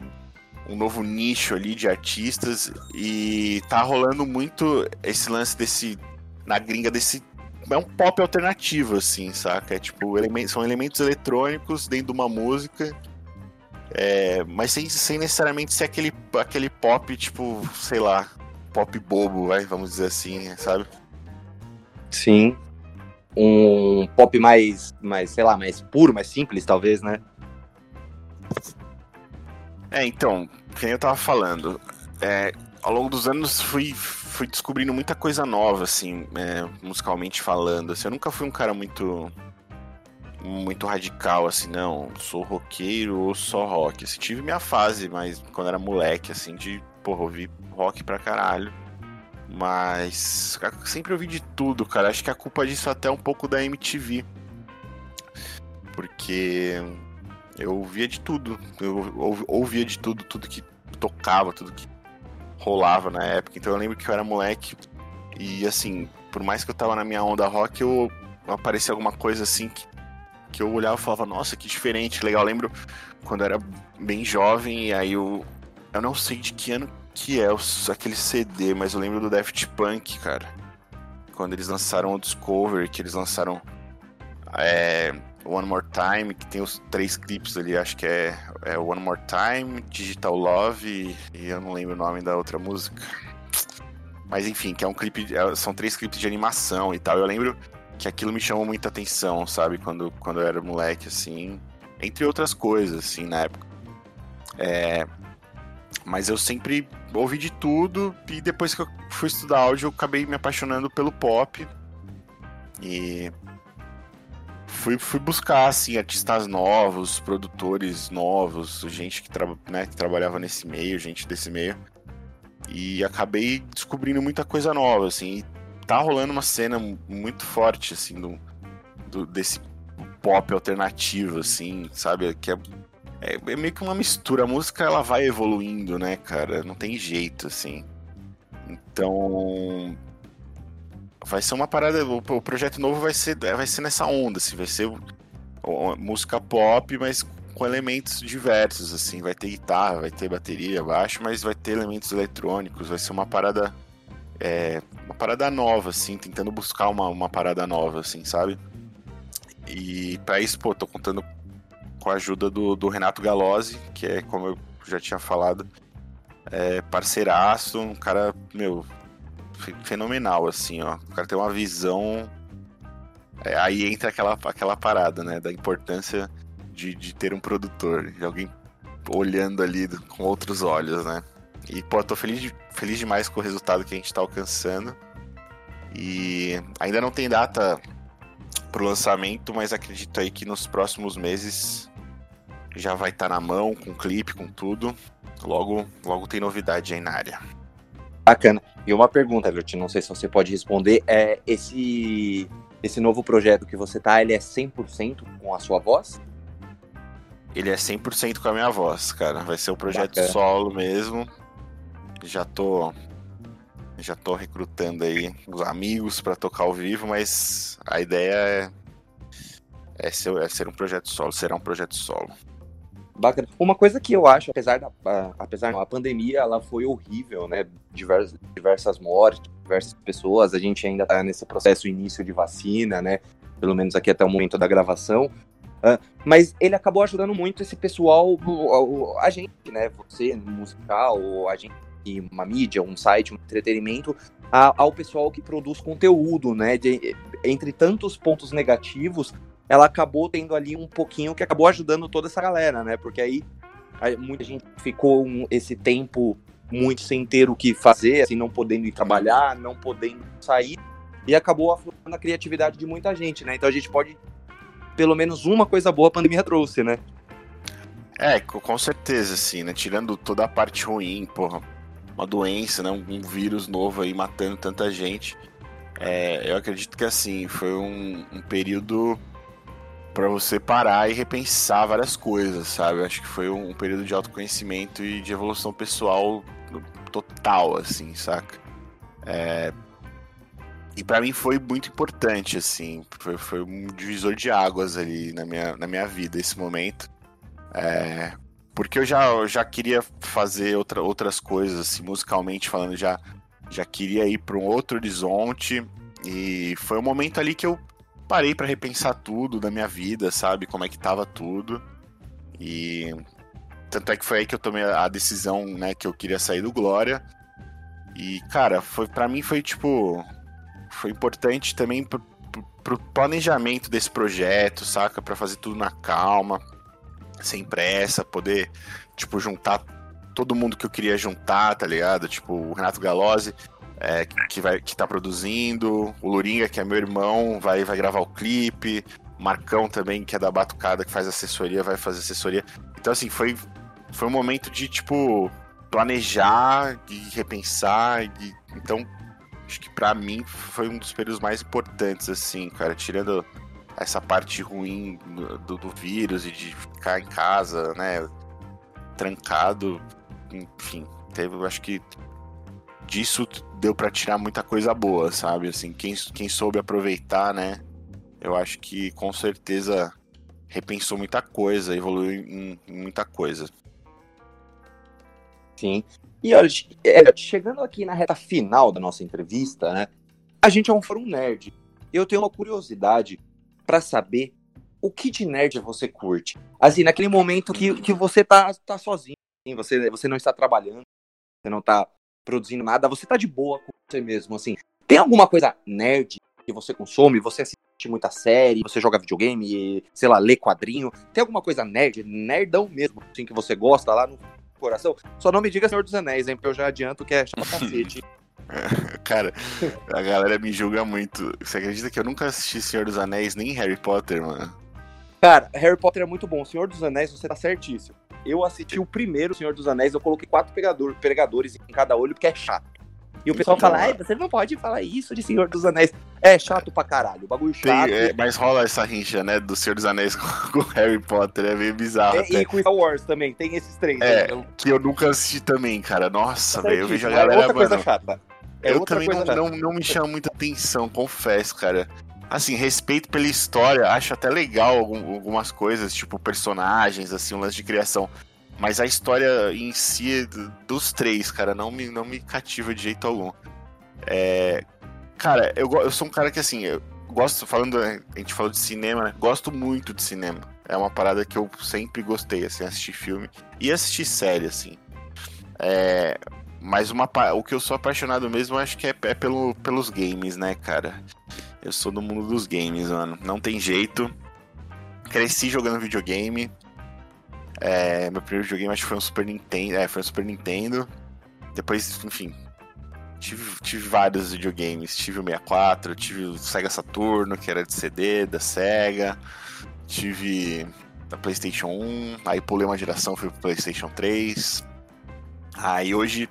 um novo nicho ali de artistas e tá rolando muito esse lance desse na gringa desse. É um pop alternativo, assim, saca? É tipo, são elementos eletrônicos dentro de uma música. É, mas sem, sem necessariamente ser aquele, aquele pop, tipo, sei lá, pop bobo, vai, vamos dizer assim, sabe? Sim. Um pop mais, mais, sei lá, mais puro, mais simples, talvez, né? É, então, que nem eu tava falando, é, ao longo dos anos fui fui descobrindo muita coisa nova, assim, é, musicalmente falando. Assim, eu nunca fui um cara muito muito radical, assim, não, sou roqueiro ou só rock. Assim, tive minha fase, mas quando era moleque, assim, de, porra, ouvir rock pra caralho. Mas sempre ouvi de tudo, cara. Acho que a culpa disso até é um pouco da MTV. Porque eu ouvia de tudo. Eu ouvia de tudo, tudo que tocava, tudo que rolava na época. Então eu lembro que eu era moleque e assim, por mais que eu tava na minha onda rock, eu aparecia alguma coisa assim que, que eu olhava e falava, nossa, que diferente, legal. Eu lembro quando eu era bem jovem e aí eu, eu não sei de que ano que é aquele CD, mas eu lembro do Daft Punk, cara. Quando eles lançaram o Discover, que eles lançaram é, One More Time, que tem os três clipes ali, acho que é, é One More Time, Digital Love e, e, eu não lembro o nome da outra música. Mas enfim, que é um clipe, é, são três clipes de animação e tal. Eu lembro que aquilo me chamou muita atenção, sabe? Quando, quando eu era moleque, assim. Entre outras coisas, assim, na época. É, mas eu sempre ouvi de tudo e depois que eu fui estudar áudio eu acabei me apaixonando pelo pop. E fui, fui buscar, assim, artistas novos, produtores novos, gente que, tra né, que trabalhava nesse meio, gente desse meio. E acabei descobrindo muita coisa nova, assim. Tá rolando uma cena muito forte, assim, do, do desse pop alternativo, assim, sabe? Que é, é, é, meio que uma mistura. A música, ela vai evoluindo, né, cara? Não tem jeito, assim. Então, vai ser uma parada. O, o, projeto novo vai ser, vai ser nessa onda, assim, vai ser música pop, mas com elementos diversos, assim. Vai ter guitarra, vai ter bateria, baixo, mas vai ter elementos eletrônicos. Vai ser uma parada. É, uma parada nova, assim, tentando buscar uma, uma parada nova, assim, sabe? E para isso, pô, tô contando com a ajuda do, do Renato Galozzi, que é, como eu já tinha falado, é parceiraço, um cara, meu, fenomenal, assim, ó. O cara tem uma visão. É, aí entra aquela, aquela parada, né? Da importância de, de ter um produtor, de alguém olhando ali com outros olhos, né? E, pô, tô feliz, feliz demais com o resultado que a gente tá alcançando. E ainda não tem data pro lançamento, mas acredito aí que nos próximos meses já vai estar tá na mão, com clipe, com tudo. Logo, logo tem novidade aí na área. Bacana. E uma pergunta, Everton, não sei se você pode responder, é esse esse novo projeto que você tá, ele é 100% com a sua voz? Ele é 100% com a minha voz, cara. Vai ser um projeto Bacana. solo mesmo. Já tô já tô recrutando aí os amigos para tocar ao vivo, mas a ideia é, é, ser, é ser um projeto solo, será um projeto solo. Bacana. Uma coisa que eu acho, apesar da apesar da pandemia, ela foi horrível, né? Diversas, diversas mortes, diversas pessoas. A gente ainda tá nesse processo início de vacina, né? Pelo menos aqui até o momento da gravação. Uh, mas ele acabou ajudando muito esse pessoal, a gente, né? Você, musical, a gente, uma mídia, um site, um entretenimento, a, ao pessoal que produz conteúdo, né? De, entre tantos pontos negativos, ela acabou tendo ali um pouquinho que acabou ajudando toda essa galera, né? Porque aí, muita gente ficou um, esse tempo muito sem ter o que fazer, assim, não podendo ir trabalhar, não podendo sair, e acabou aflorando a criatividade de muita gente, né? Então a gente pode, pelo menos uma coisa boa a pandemia trouxe, né? É, com certeza, assim, né? Tirando toda a parte ruim, porra, uma doença, né? Um vírus novo aí matando tanta gente. É, eu acredito que, assim, foi um, um período para você parar e repensar várias coisas, sabe? acho que foi um, período de autoconhecimento e de evolução pessoal total, assim, saca? É... E para mim foi muito importante, assim, foi, foi, um divisor de águas ali na minha, na minha vida esse momento. É... Porque eu já, eu já queria fazer outra, outras coisas, assim, musicalmente falando, já, já queria ir para um outro horizonte. E foi um momento ali que eu parei para repensar tudo da minha vida, sabe? Como é que tava tudo. E tanto é que foi aí que eu tomei a decisão, né, que eu queria sair do Glória. E, cara, foi para mim foi tipo foi importante também pro, pro, planejamento desse projeto, saca? Para fazer tudo na calma, sem pressa, poder tipo juntar todo mundo que eu queria juntar, tá ligado? Tipo, o Renato Galozzi é, que, vai, que tá produzindo, o Luringa, que é meu irmão, vai, vai gravar o clipe, Marcão também, que é da Batucada, que faz assessoria, vai fazer assessoria. Então, assim, foi, foi um momento de, tipo, planejar, de repensar, de, então, acho que para mim foi um dos períodos mais importantes, assim, cara, tirando essa parte ruim do, do vírus e de ficar em casa, né, trancado, enfim, teve, acho que disso deu para tirar muita coisa boa, sabe? Assim, quem, quem soube aproveitar, né? Eu acho que com certeza repensou muita coisa, evoluiu em, muita coisa. Sim. E olha, é, chegando aqui na reta final da nossa entrevista, né? A gente é um fórum nerd. Eu tenho uma curiosidade para saber o que de nerd você curte. Assim, naquele momento que, que você tá, tá sozinho, você, você não está trabalhando, você não tá produzindo nada, você tá de boa com você mesmo, assim. Tem alguma coisa nerd que você consome? Você assiste muita série, você joga videogame, sei lá, lê quadrinho? Tem alguma coisa nerd, nerdão mesmo, assim, que você gosta lá no coração? Só não me diga Senhor dos Anéis, hein, porque eu já adianto que é chama cacete. Cara, a galera me julga muito. Você acredita que eu nunca assisti Senhor dos Anéis nem Harry Potter, mano? Cara, Harry Potter é muito bom. Senhor dos Anéis, você tá certíssimo eu assisti o primeiro Senhor dos Anéis, eu coloquei quatro pegador, pregadores em cada olho, porque é chato. E o pessoal fala, você não pode falar isso de Senhor dos Anéis. É chato pra caralho, o bagulho chato. Tem, é, mas rola essa rincha, né, do Senhor dos Anéis com, o Harry Potter, é meio bizarro. É, e com Star Wars também, tem esses três. É, né? que eu nunca assisti também, cara. Nossa, velho, eu vejo a galera, é outra mano, coisa chata. É eu também não, não, não, me chama muita atenção, confesso, cara. Assim, respeito pela história, acho até legal algumas coisas, tipo personagens, assim, um lance de criação. Mas a história em si dos três, cara, não me, não me cativa de jeito algum. É, cara, eu, eu sou um cara que, assim, eu gosto, falando, a gente falou de cinema, né? Gosto muito de cinema. É uma parada que eu sempre gostei, assim, assistir filme e assistir série, assim. É, mas uma, o que eu sou apaixonado mesmo, acho que é, é pelo, pelos games, né, cara? Eu sou do mundo dos games, mano. Não tem jeito. Cresci jogando videogame. É, meu primeiro videogame acho que foi um Super Nintendo. É, foi um Super Nintendo. Depois, enfim. Tive, tive vários videogames. Tive o 64, tive o Sega Saturno, que era de CD, da Sega. Tive da PlayStation 1. Aí pulei uma geração, fui pro PlayStation 3. Aí hoje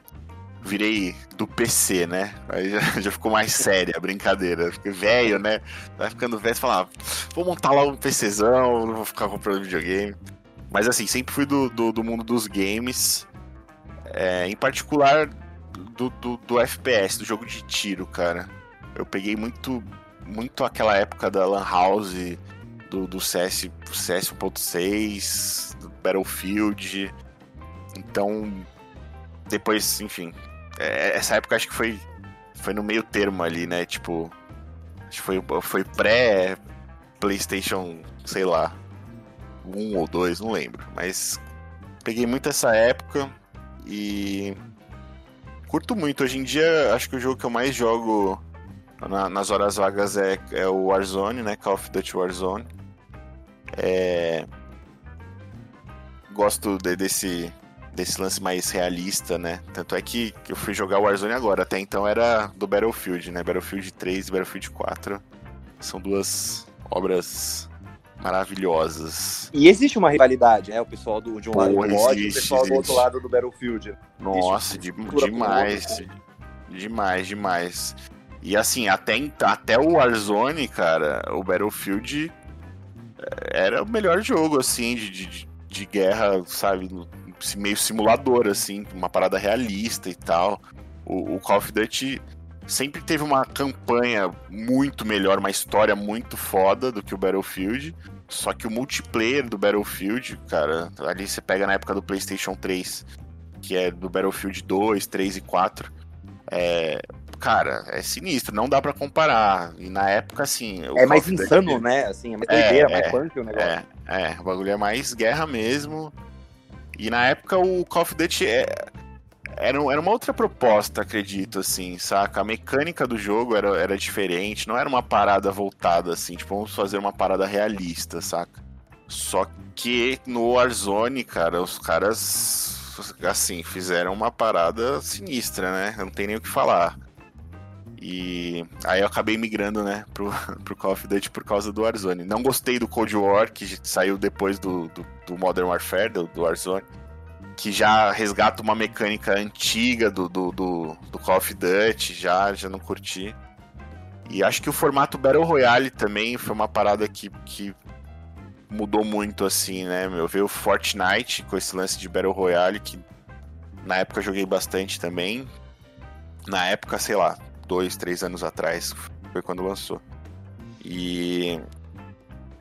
virei do PC, né? Aí já, já ficou mais séria a brincadeira. Fiquei velho, né? Vai ficando velho, você fala, ah, vou montar lá um PCzão, não vou ficar comprando videogame. Mas assim, sempre fui do, do, do mundo dos games. É, em particular do, do, do, FPS, do jogo de tiro, cara. Eu peguei muito, muito aquela época da Lan House, do, do CS, CS 1.6, do Battlefield. Então, depois, enfim, é, essa época acho que foi, foi no meio termo ali, né? Tipo, acho que foi, foi pré PlayStation, sei lá, um ou dois, não lembro. Mas peguei muito essa época e curto muito. Hoje em dia, acho que o jogo que eu mais jogo na, nas horas vagas é, é o Warzone, né? Call of Duty Warzone. É... Gosto de, desse desse lance mais realista, né? Tanto é que eu fui jogar o Warzone agora, até então era do Battlefield, né? Battlefield 3 e Battlefield 4 são duas obras maravilhosas. E existe uma rivalidade, né? O pessoal do, de um lado do mod e o pessoal existe. do outro lado do Battlefield. Nossa, de, demais. Demais, demais. E assim, até, até o Warzone, cara, o Battlefield eh, era o melhor jogo, assim, de, de, de guerra, sabe? Meio simulador, assim, uma parada realista e tal. O, o Call of Duty sempre teve uma campanha muito melhor, uma história muito foda do que o Battlefield. Só que o multiplayer do Battlefield, cara, ali você pega na época do PlayStation 3, que é do Battlefield 2, 3 e 4. É, cara, é sinistro, não dá para comparar. E na época, assim. É mais insano, Duty... né? Assim, é mais é, doideira, é, mais punk o negócio. É, é, o bagulho é mais guerra mesmo. E na época o Call of Duty é, era, era uma outra proposta, acredito, assim, saca? A mecânica do jogo era, era diferente, não era uma parada voltada assim, tipo, vamos fazer uma parada realista, saca? Só que no Warzone, cara, os caras, assim, fizeram uma parada sinistra, né? Não tem nem o que falar. E aí eu acabei migrando, né, pro, pro Call of Duty por causa do Warzone. Não gostei do Cold War, que saiu depois do, do, do Modern Warfare, do, do, Warzone. Que já resgata uma mecânica antiga do, do, do, do Call of Duty, já, já não curti. E acho que o formato Battle Royale também foi uma parada que, que mudou muito, assim, né, meu? Veio o Fortnite com esse lance de Battle Royale, que na época eu joguei bastante também. Na época, sei lá, dois, três anos atrás, foi quando lançou. E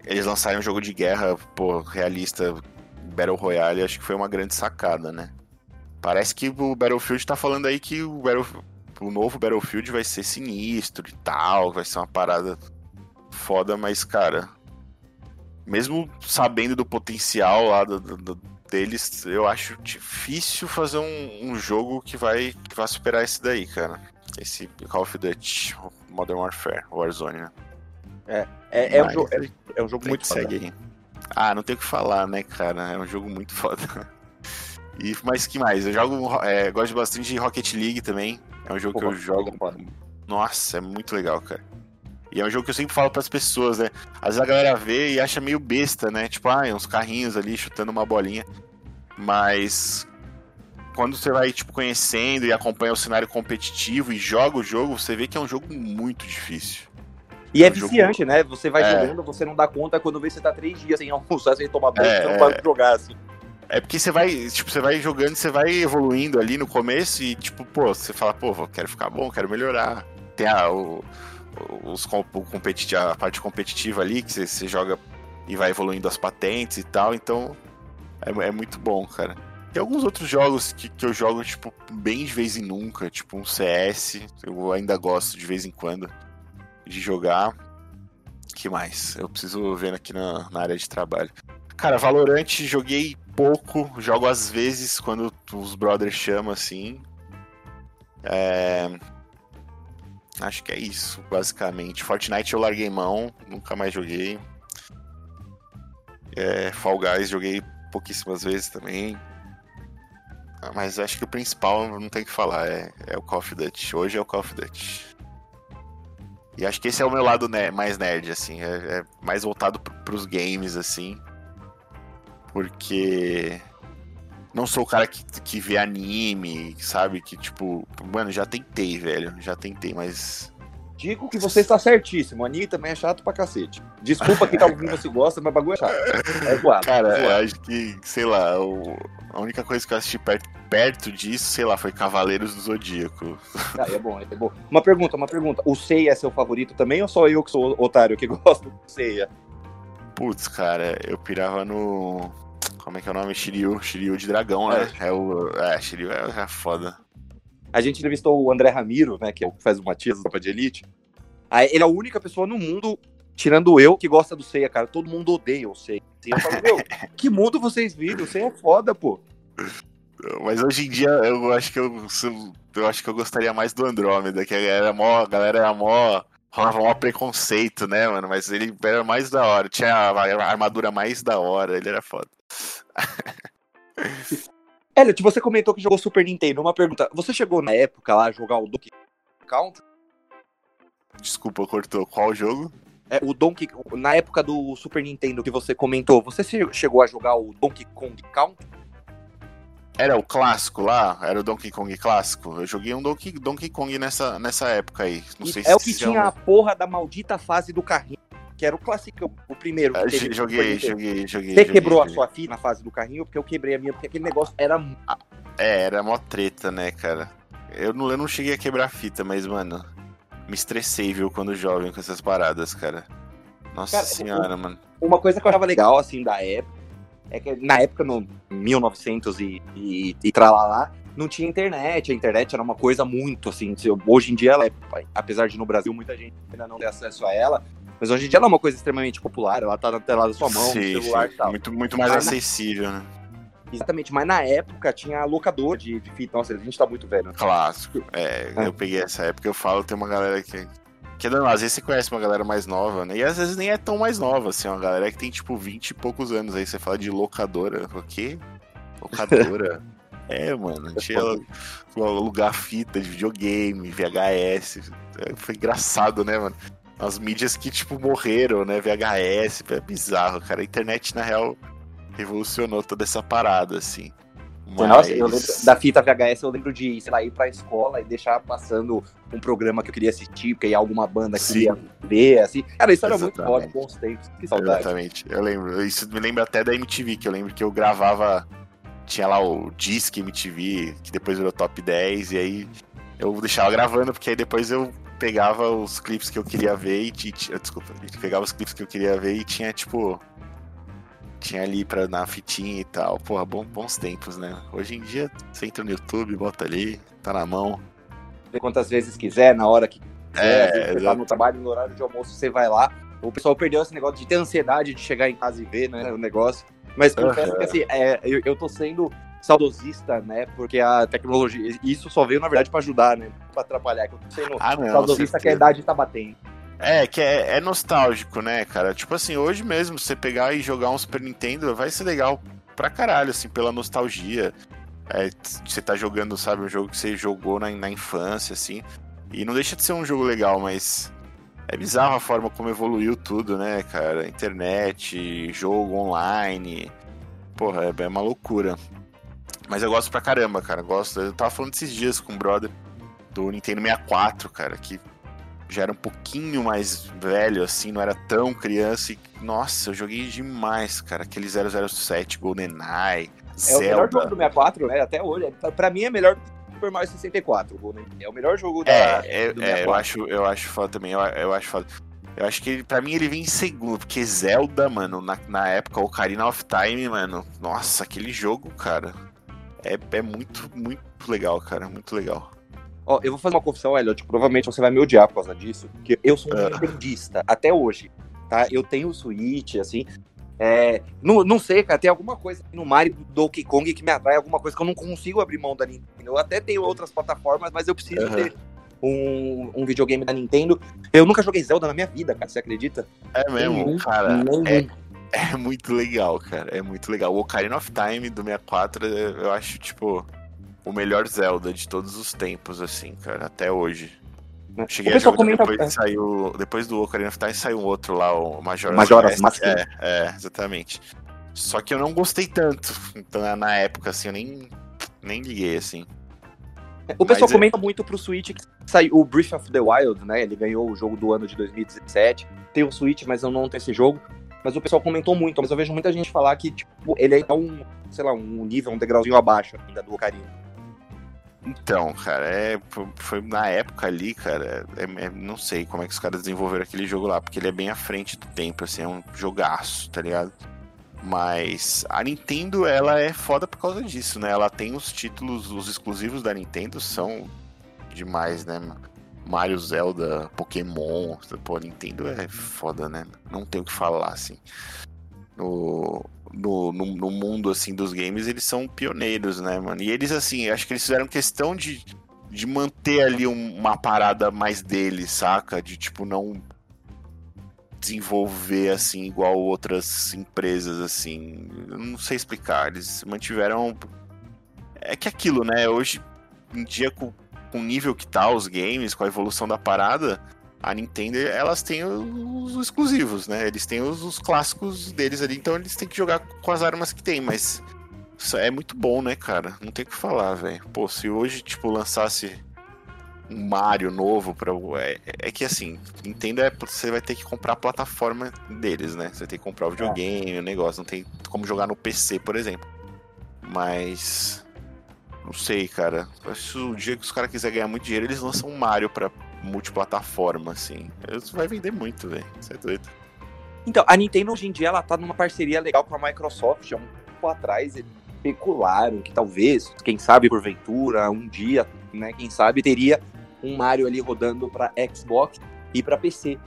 eles lançaram um jogo de guerra, pô, realista, Battle Royale, acho que foi uma grande sacada, né? Parece que o Battlefield tá falando aí que o, o novo Battlefield vai ser sinistro e tal, vai ser uma parada foda, mas, cara, mesmo sabendo do potencial lá do, do, deles, eu acho difícil fazer um, um, jogo que vai, que vai superar esse daí, cara. Esse Call of Duty Modern Warfare, Warzone, né? É, é, é, um, jogo, é, é um jogo muito foda. Segue. Ah, não tem o que falar, né, cara? É um jogo muito foda. E, mas que mais? Eu jogo. É, gosto bastante de Rocket League também. É um jogo Pô, que eu jogo. Nossa, é muito legal, cara. E é um jogo que eu sempre falo para as pessoas, né? Às vezes a galera vê e acha meio besta, né? Tipo, ah, uns carrinhos ali chutando uma bolinha. Mas quando você vai, tipo, conhecendo e acompanha o cenário competitivo e joga o jogo, você vê que é um jogo muito difícil. E é, é um viciante, jogo... né? Você vai é. jogando, você não dá conta quando vê que você tá três dias sem almoçar, sem tomar banho, é, você não vai jogar, assim. É porque você vai, tipo, você vai jogando, você vai evoluindo ali no começo e, tipo, pô, você fala, pô, quero ficar bom, quero melhorar. Tem a, o, os, o competiti a parte competitiva ali, que você, você joga e vai evoluindo as patentes e tal, então é, é muito bom, cara. Tem alguns outros jogos que, que eu jogo, tipo, bem de vez em nunca, tipo um CS, eu ainda gosto de vez em quando de jogar. que mais? Eu preciso ver aqui na, na área de trabalho. Cara, Valorant joguei pouco, jogo às vezes quando os brothers chamam assim. É... Acho que é isso, basicamente. Fortnite eu larguei mão, nunca mais joguei. É, Fall Guys joguei pouquíssimas vezes também. Mas acho que o principal não tem que falar, é, é o Call of Duty. Hoje é o Call of Duty. E acho que esse é o meu lado mais nerd, assim. É, é mais voltado pros games, assim. Porque. Não sou o cara que, que vê anime, sabe? Que, tipo. Mano, já tentei, velho. Já tentei, mas. Digo que você está certíssimo. Anime também é chato pra cacete. Desculpa quem tá ouvindo se gosta, mas bagulho é chato. É zoado. Cara, é zoado. acho que, sei lá, o, a única coisa que eu assisti perto, perto disso, sei lá, foi Cavaleiros do Zodíaco. Ah, é bom, é bom. Uma pergunta, uma pergunta. O Seiya é seu favorito também ou só eu que sou otário que gosto do Seiya? Putz, cara, eu pirava no. Como é que é o nome? Shiryu. Shiryu de dragão, né? É, é o. É, Shiryu é, é foda. A gente entrevistou o André Ramiro, né, que é o que faz o Matias da Copa de Elite. Ele é a única pessoa no mundo, tirando eu, que gosta do Seiya, cara. Todo mundo odeia o Seiya. Eu falo, meu, que mundo vocês vivem? O Seiya é foda, pô. Mas hoje em dia eu acho que eu, eu acho que eu gostaria mais do Andrômeda, que era mó, a galera era mó. Rolava mó preconceito, né, mano? Mas ele era mais da hora. Tinha a armadura mais da hora, ele era foda. Elliot, você comentou que jogou Super Nintendo. Uma pergunta: você chegou na época lá a jogar o Donkey Country? Desculpa, cortou. Qual jogo? É, o Donkey. Na época do Super Nintendo que você comentou, você chegou a jogar o Donkey Kong Country? Era o clássico lá? Era o Donkey Kong clássico? Eu joguei um Donkey, Donkey Kong nessa, nessa época aí. Não sei é se o que tinha a porra da maldita fase do carrinho que era o clássico, o primeiro. Que teve, joguei, joguei, joguei. Você joguei, quebrou joguei. a sua fita na fase do carrinho, porque eu quebrei a minha, porque aquele negócio era. É, era mó treta, né, cara? Eu não, eu não cheguei a quebrar a fita, mas, mano, me estressei, viu, quando jovem com essas paradas, cara. Nossa cara, senhora, mano. Uma coisa que eu achava legal, assim, da época, é que na época, no 1900 e, e, e tralalá, não tinha internet. A internet era uma coisa muito, assim, hoje em dia, ela é, apesar de no Brasil muita gente ainda não ter acesso a ela, mas hoje em dia ela é uma coisa extremamente popular, ela tá na tela da sua mão, sim, no celular sim. e tal. Muito, muito mais mas acessível, na... né? Exatamente, mas na época tinha locador de, de fita. Nossa, a gente tá muito velho. Né? Clássico. É, é, eu peguei essa época, eu falo, tem uma galera que. Que não, às vezes você conhece uma galera mais nova, né? E às vezes nem é tão mais nova, assim, uma galera que tem tipo 20 e poucos anos. Aí você fala de locadora. O quê? Locadora? é, mano. Tinha lugar fita de videogame, VHS. É, foi engraçado, né, mano? As mídias que, tipo, morreram, né? VHS, é bizarro, cara. A internet, na real, revolucionou toda essa parada, assim. Mas... Nossa, eu lembro da fita VHS, eu lembro de, sei lá, ir pra escola e deixar passando um programa que eu queria assistir, porque ia alguma banda que Sim. ia ver, assim. Cara, isso era muito forte, bons tempos. Que saudade. Exatamente, eu lembro. Isso me lembra até da MTV, que eu lembro que eu gravava. Tinha lá o Disque MTV, que depois virou Top 10, e aí eu deixava gravando, porque aí depois eu pegava os clipes que eu queria ver e. Tinha, desculpa, pegava os clipes que eu queria ver e tinha, tipo. Tinha ali pra, na fitinha e tal. Porra, bom, bons tempos, né? Hoje em dia, você entra no YouTube, bota ali, tá na mão. Vê quantas vezes quiser, na hora que quiser. É, você tá no trabalho, no horário de almoço, você vai lá. O pessoal perdeu esse negócio de ter ansiedade de chegar em casa e ver, né? O negócio. Mas confesso uhum. que assim, é, eu, eu tô sendo saudosista, né? Porque a tecnologia, isso só veio, na verdade, para ajudar, né? Pra atrapalhar. Que eu tô sendo ah, não, saudosista que a idade tá batendo. É, que é, é, nostálgico, né, cara? Tipo assim, hoje mesmo, você pegar e jogar um Super Nintendo vai ser legal pra caralho, assim, pela nostalgia. É, você tá jogando, sabe, um jogo que você jogou na, na infância, assim. E não deixa de ser um jogo legal, mas é bizarro a forma como evoluiu tudo, né, cara? Internet, jogo online. Porra, é, é uma loucura. Mas eu gosto pra caramba, cara. Gosto. Eu tava falando esses dias com o brother do Nintendo 64, cara, que já era um pouquinho mais velho, assim, não era tão criança. E, nossa, eu joguei demais, cara. Aquele 007 GoldenEye, é Zelda. É o melhor jogo do 64, né? Até hoje. Pra mim é melhor Super Mario 64, Golden. É o melhor jogo da. É, é, é eu, acho, eu acho foda também. Eu, eu acho foda. Eu acho que pra mim ele vem em segundo, porque Zelda, mano, na, na época, Ocarina of Time, mano, nossa, aquele jogo, cara, é, é muito, muito legal, cara, muito legal. Ó, eu vou fazer uma confissão, Elliot, provavelmente você vai me odiar por causa disso, porque eu sou um uh. nintendista, até hoje, tá? Eu tenho o Switch, assim, é, não, não sei, cara, tem alguma coisa no Mario do Donkey Kong que me atrai, alguma coisa que eu não consigo abrir mão da Nintendo. Eu até tenho outras plataformas, mas eu preciso uhum. ter um, um videogame da Nintendo. Eu nunca joguei Zelda na minha vida, cara, você acredita? É mesmo, nenhum, cara. Nenhum. É, é muito legal, cara. É muito legal. O Ocarina of Time do 64, eu acho, tipo, o melhor Zelda de todos os tempos, assim, cara, até hoje. Né? Cheguei a jogar comenta... depois, saiu, depois do Ocarina of Time saiu outro lá, o Majora's, Majora's Mask. É, é, exatamente. Só que eu não gostei tanto. Então, na época, assim, eu nem, nem liguei, assim. O pessoal Mas é comenta é... muito pro Switch que saiu o Breath of the Wild, né? Ele ganhou o jogo do ano de 2017. Tem o Switch, mas eu não tenho esse jogo. Mas o pessoal comentou muito, mas eu vejo muita gente falar que, tipo, ele é um, sei lá, um nível, um degrauzinho abaixo ainda do Ocarina. Então, cara, é, foi na época ali, cara, é, é, não sei como é que os caras desenvolveram aquele jogo lá, porque ele é bem à frente do tempo, assim, é um jogaço, tá ligado? Mas a Nintendo, ela é foda por causa disso, né? Ela tem os títulos, os exclusivos da Nintendo são demais, né? Mario, Zelda, Pokémon, pô, Nintendo é foda, né? Não tem o que falar, assim. No, no, no, no, mundo assim dos games, eles são pioneiros, né, mano? E eles, assim, acho que eles fizeram questão de, de manter ali um, uma parada mais deles, saca? De tipo, não desenvolver assim igual outras empresas, assim. Eu não sei explicar. Eles mantiveram. É que aquilo, né? Hoje em dia, com, com o nível que tá os games, com a evolução da parada a Nintendo, elas têm os exclusivos, né? Eles têm os, os, clássicos deles ali, então eles têm que jogar com as armas que tem, mas isso é muito bom, né, cara? Não tem o que falar, velho. Pô, se hoje, tipo, lançasse um Mario novo para é, é, que assim, Nintendo é você vai ter que comprar a plataforma deles, né? Você ter que comprar o videogame, o negócio, não tem como jogar no PC, por exemplo. Mas não sei, cara. Acho que o dia que os caras quiserem ganhar muito dinheiro, eles lançam um Mario para multiplataforma, assim. Isso vai vender muito, velho. Isso é doido. Então, a Nintendo hoje em dia ela tá numa parceria legal com a Microsoft. Há um tempo atrás eles especularam que talvez, quem sabe porventura, um dia, né, quem sabe, teria um Mario ali rodando para Xbox e para PC.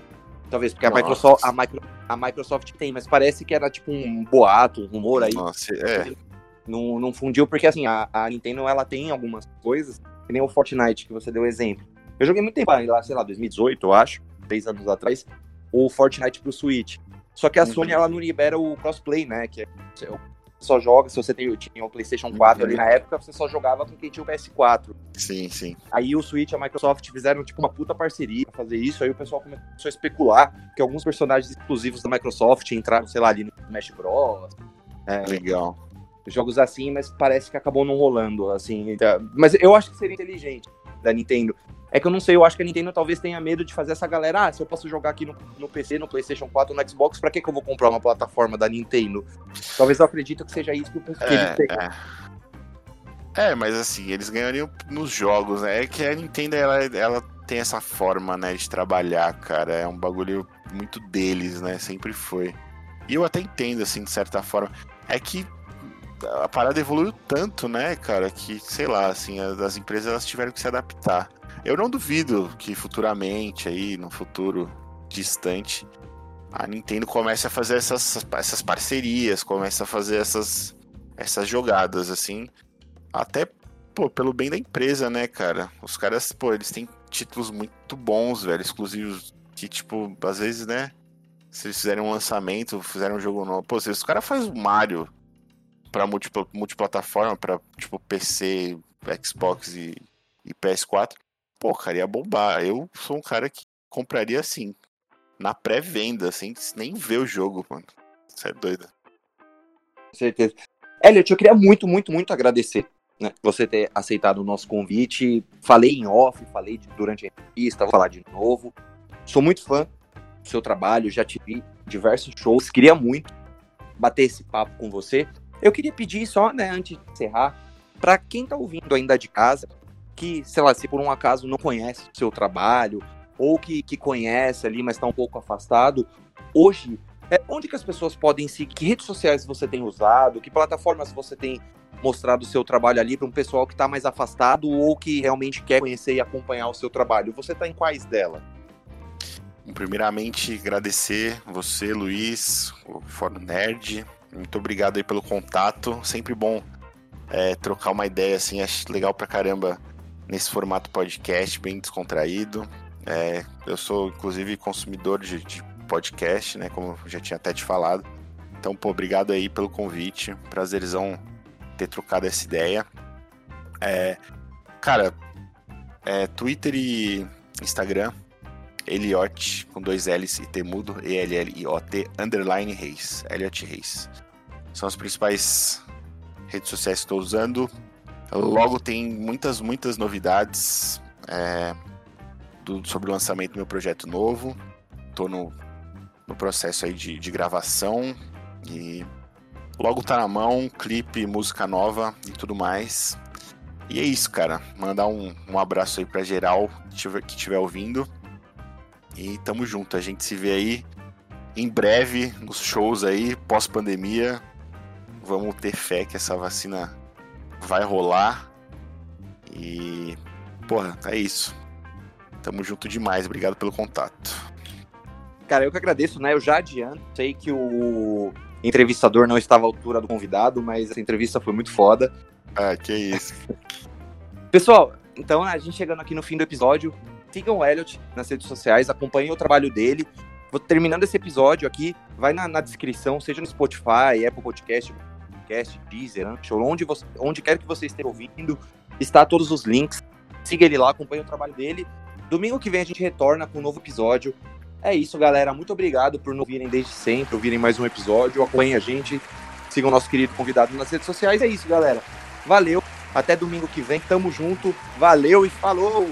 Talvez, porque a Microsoft, a, Micro, a Microsoft tem, mas parece que era tipo um boato, um rumor aí. Nossa, é. Não, não fundiu, porque assim, a, a Nintendo ela tem algumas coisas, que nem o Fortnite que você deu exemplo. Eu joguei muito tempo lá, sei lá, 2018, eu acho, três anos atrás, o Fortnite pro Switch. Só que a uhum. Sony, ela não libera o crossplay, né? Que é, só joga, se você tem, tinha o PlayStation 4 uhum. ali na época, você só jogava com quem tinha o PS4. Sim, sim. Aí o Switch e a Microsoft fizeram, tipo, uma puta parceria pra fazer isso, aí o pessoal começou a especular que alguns personagens exclusivos da Microsoft entraram, sei lá, ali no Smash Bros. É, Legal. Jogos assim, mas parece que acabou não rolando, assim. Então, mas eu acho que seria inteligente da Nintendo é que eu não sei, eu acho que a Nintendo talvez tenha medo de fazer essa galera. Ah, se eu posso jogar aqui no, no PC, no PlayStation 4, no Xbox, pra que, que eu vou comprar uma plataforma da Nintendo? Talvez eu acredito que seja isso que, que é, eles têm. É. é. mas assim, eles ganhariam nos jogos, né? É que a Nintendo, ela, ela tem essa forma, né, de trabalhar, cara. É um bagulho muito deles, né? Sempre foi. E eu até entendo, assim, de certa forma. É que a parada evoluiu tanto, né, cara, que, sei lá, assim, as empresas elas tiveram que se adaptar. Eu não duvido que futuramente, aí, no futuro distante, a Nintendo comece a fazer essas, essas parcerias, comece a fazer essas, essas jogadas, assim. Até, pô, pelo bem da empresa, né, cara? Os caras, pô, eles têm títulos muito bons, velho, exclusivos, que, tipo, às vezes, né? Se eles fizerem um lançamento, fizerem um jogo novo. Pô, se os caras fazem o Mario pra multiplataforma, pra, tipo, PC, Xbox e, e PS4, pô, cara, ia bombar. Eu sou um cara que compraria assim, na pré-venda, sem nem ver o jogo, mano. Você é doido. Com certeza. Elliot, eu queria muito, muito, muito agradecer né, você ter aceitado o nosso convite. Falei em off, falei de, durante a entrevista, vou falar de novo. Sou muito fã do seu trabalho, já tive diversos shows, queria muito bater esse papo com você. Eu queria pedir só, né, antes de encerrar, para quem tá ouvindo ainda de casa, que, sei lá, se por um acaso não conhece o seu trabalho, ou que, que conhece ali, mas está um pouco afastado, hoje, é, onde que as pessoas podem seguir? Que redes sociais você tem usado? Que plataformas você tem mostrado o seu trabalho ali para um pessoal que está mais afastado ou que realmente quer conhecer e acompanhar o seu trabalho? Você está em quais delas? Primeiramente, agradecer você, Luiz, o Fórum Nerd. Muito obrigado aí pelo contato. Sempre bom é, trocar uma ideia assim, acho legal pra caramba nesse formato podcast, bem descontraído. É, eu sou, inclusive, consumidor de, de, podcast, né? Como já tinha até te falado. Então, pô, obrigado aí pelo convite. Prazerzão ter trocado essa ideia. É, cara, é, Twitter e Instagram, Eliot com dois L's e T mudo, E-L-L-I-O-T, underline Reis, Eliot Reis. São as principais redes sociais que estou usando. Logo tem muitas, muitas novidades é, do, sobre o lançamento do meu projeto novo. Estou no, no processo aí de, de gravação e logo tá na mão, clipe, música nova e tudo mais. E é isso, cara. Mandar um, um abraço aí pra geral que estiver que tiver ouvindo. E tamo junto. A gente se vê aí em breve nos shows aí, pós-pandemia. Vamos ter fé que essa vacina vai rolar. E, porra, é isso. Tamo junto demais. Obrigado pelo contato. Cara, eu que agradeço, né? Eu já adianto. Sei que o entrevistador não estava à altura do convidado, mas essa entrevista foi muito foda. Ah, que isso. Pessoal, então a gente chegando aqui no fim do episódio, sigam o Elliot nas redes sociais, acompanhem o trabalho dele. Vou terminando esse episódio aqui, vai na, na descrição, seja no Spotify, Apple Podcast, Podcast, Deezer, Anchor, onde, você, onde quer que você esteja ouvindo, está todos os links. Siga ele lá, acompanhe o trabalho dele. Domingo que vem a gente retorna com um novo episódio. É isso, galera. Muito obrigado por nos virem desde sempre, ouvirem mais um episódio. Acompanhem a gente. Sigam o nosso querido convidado nas redes sociais. É isso, galera. Valeu. Até domingo que vem. Tamo junto. Valeu e falou!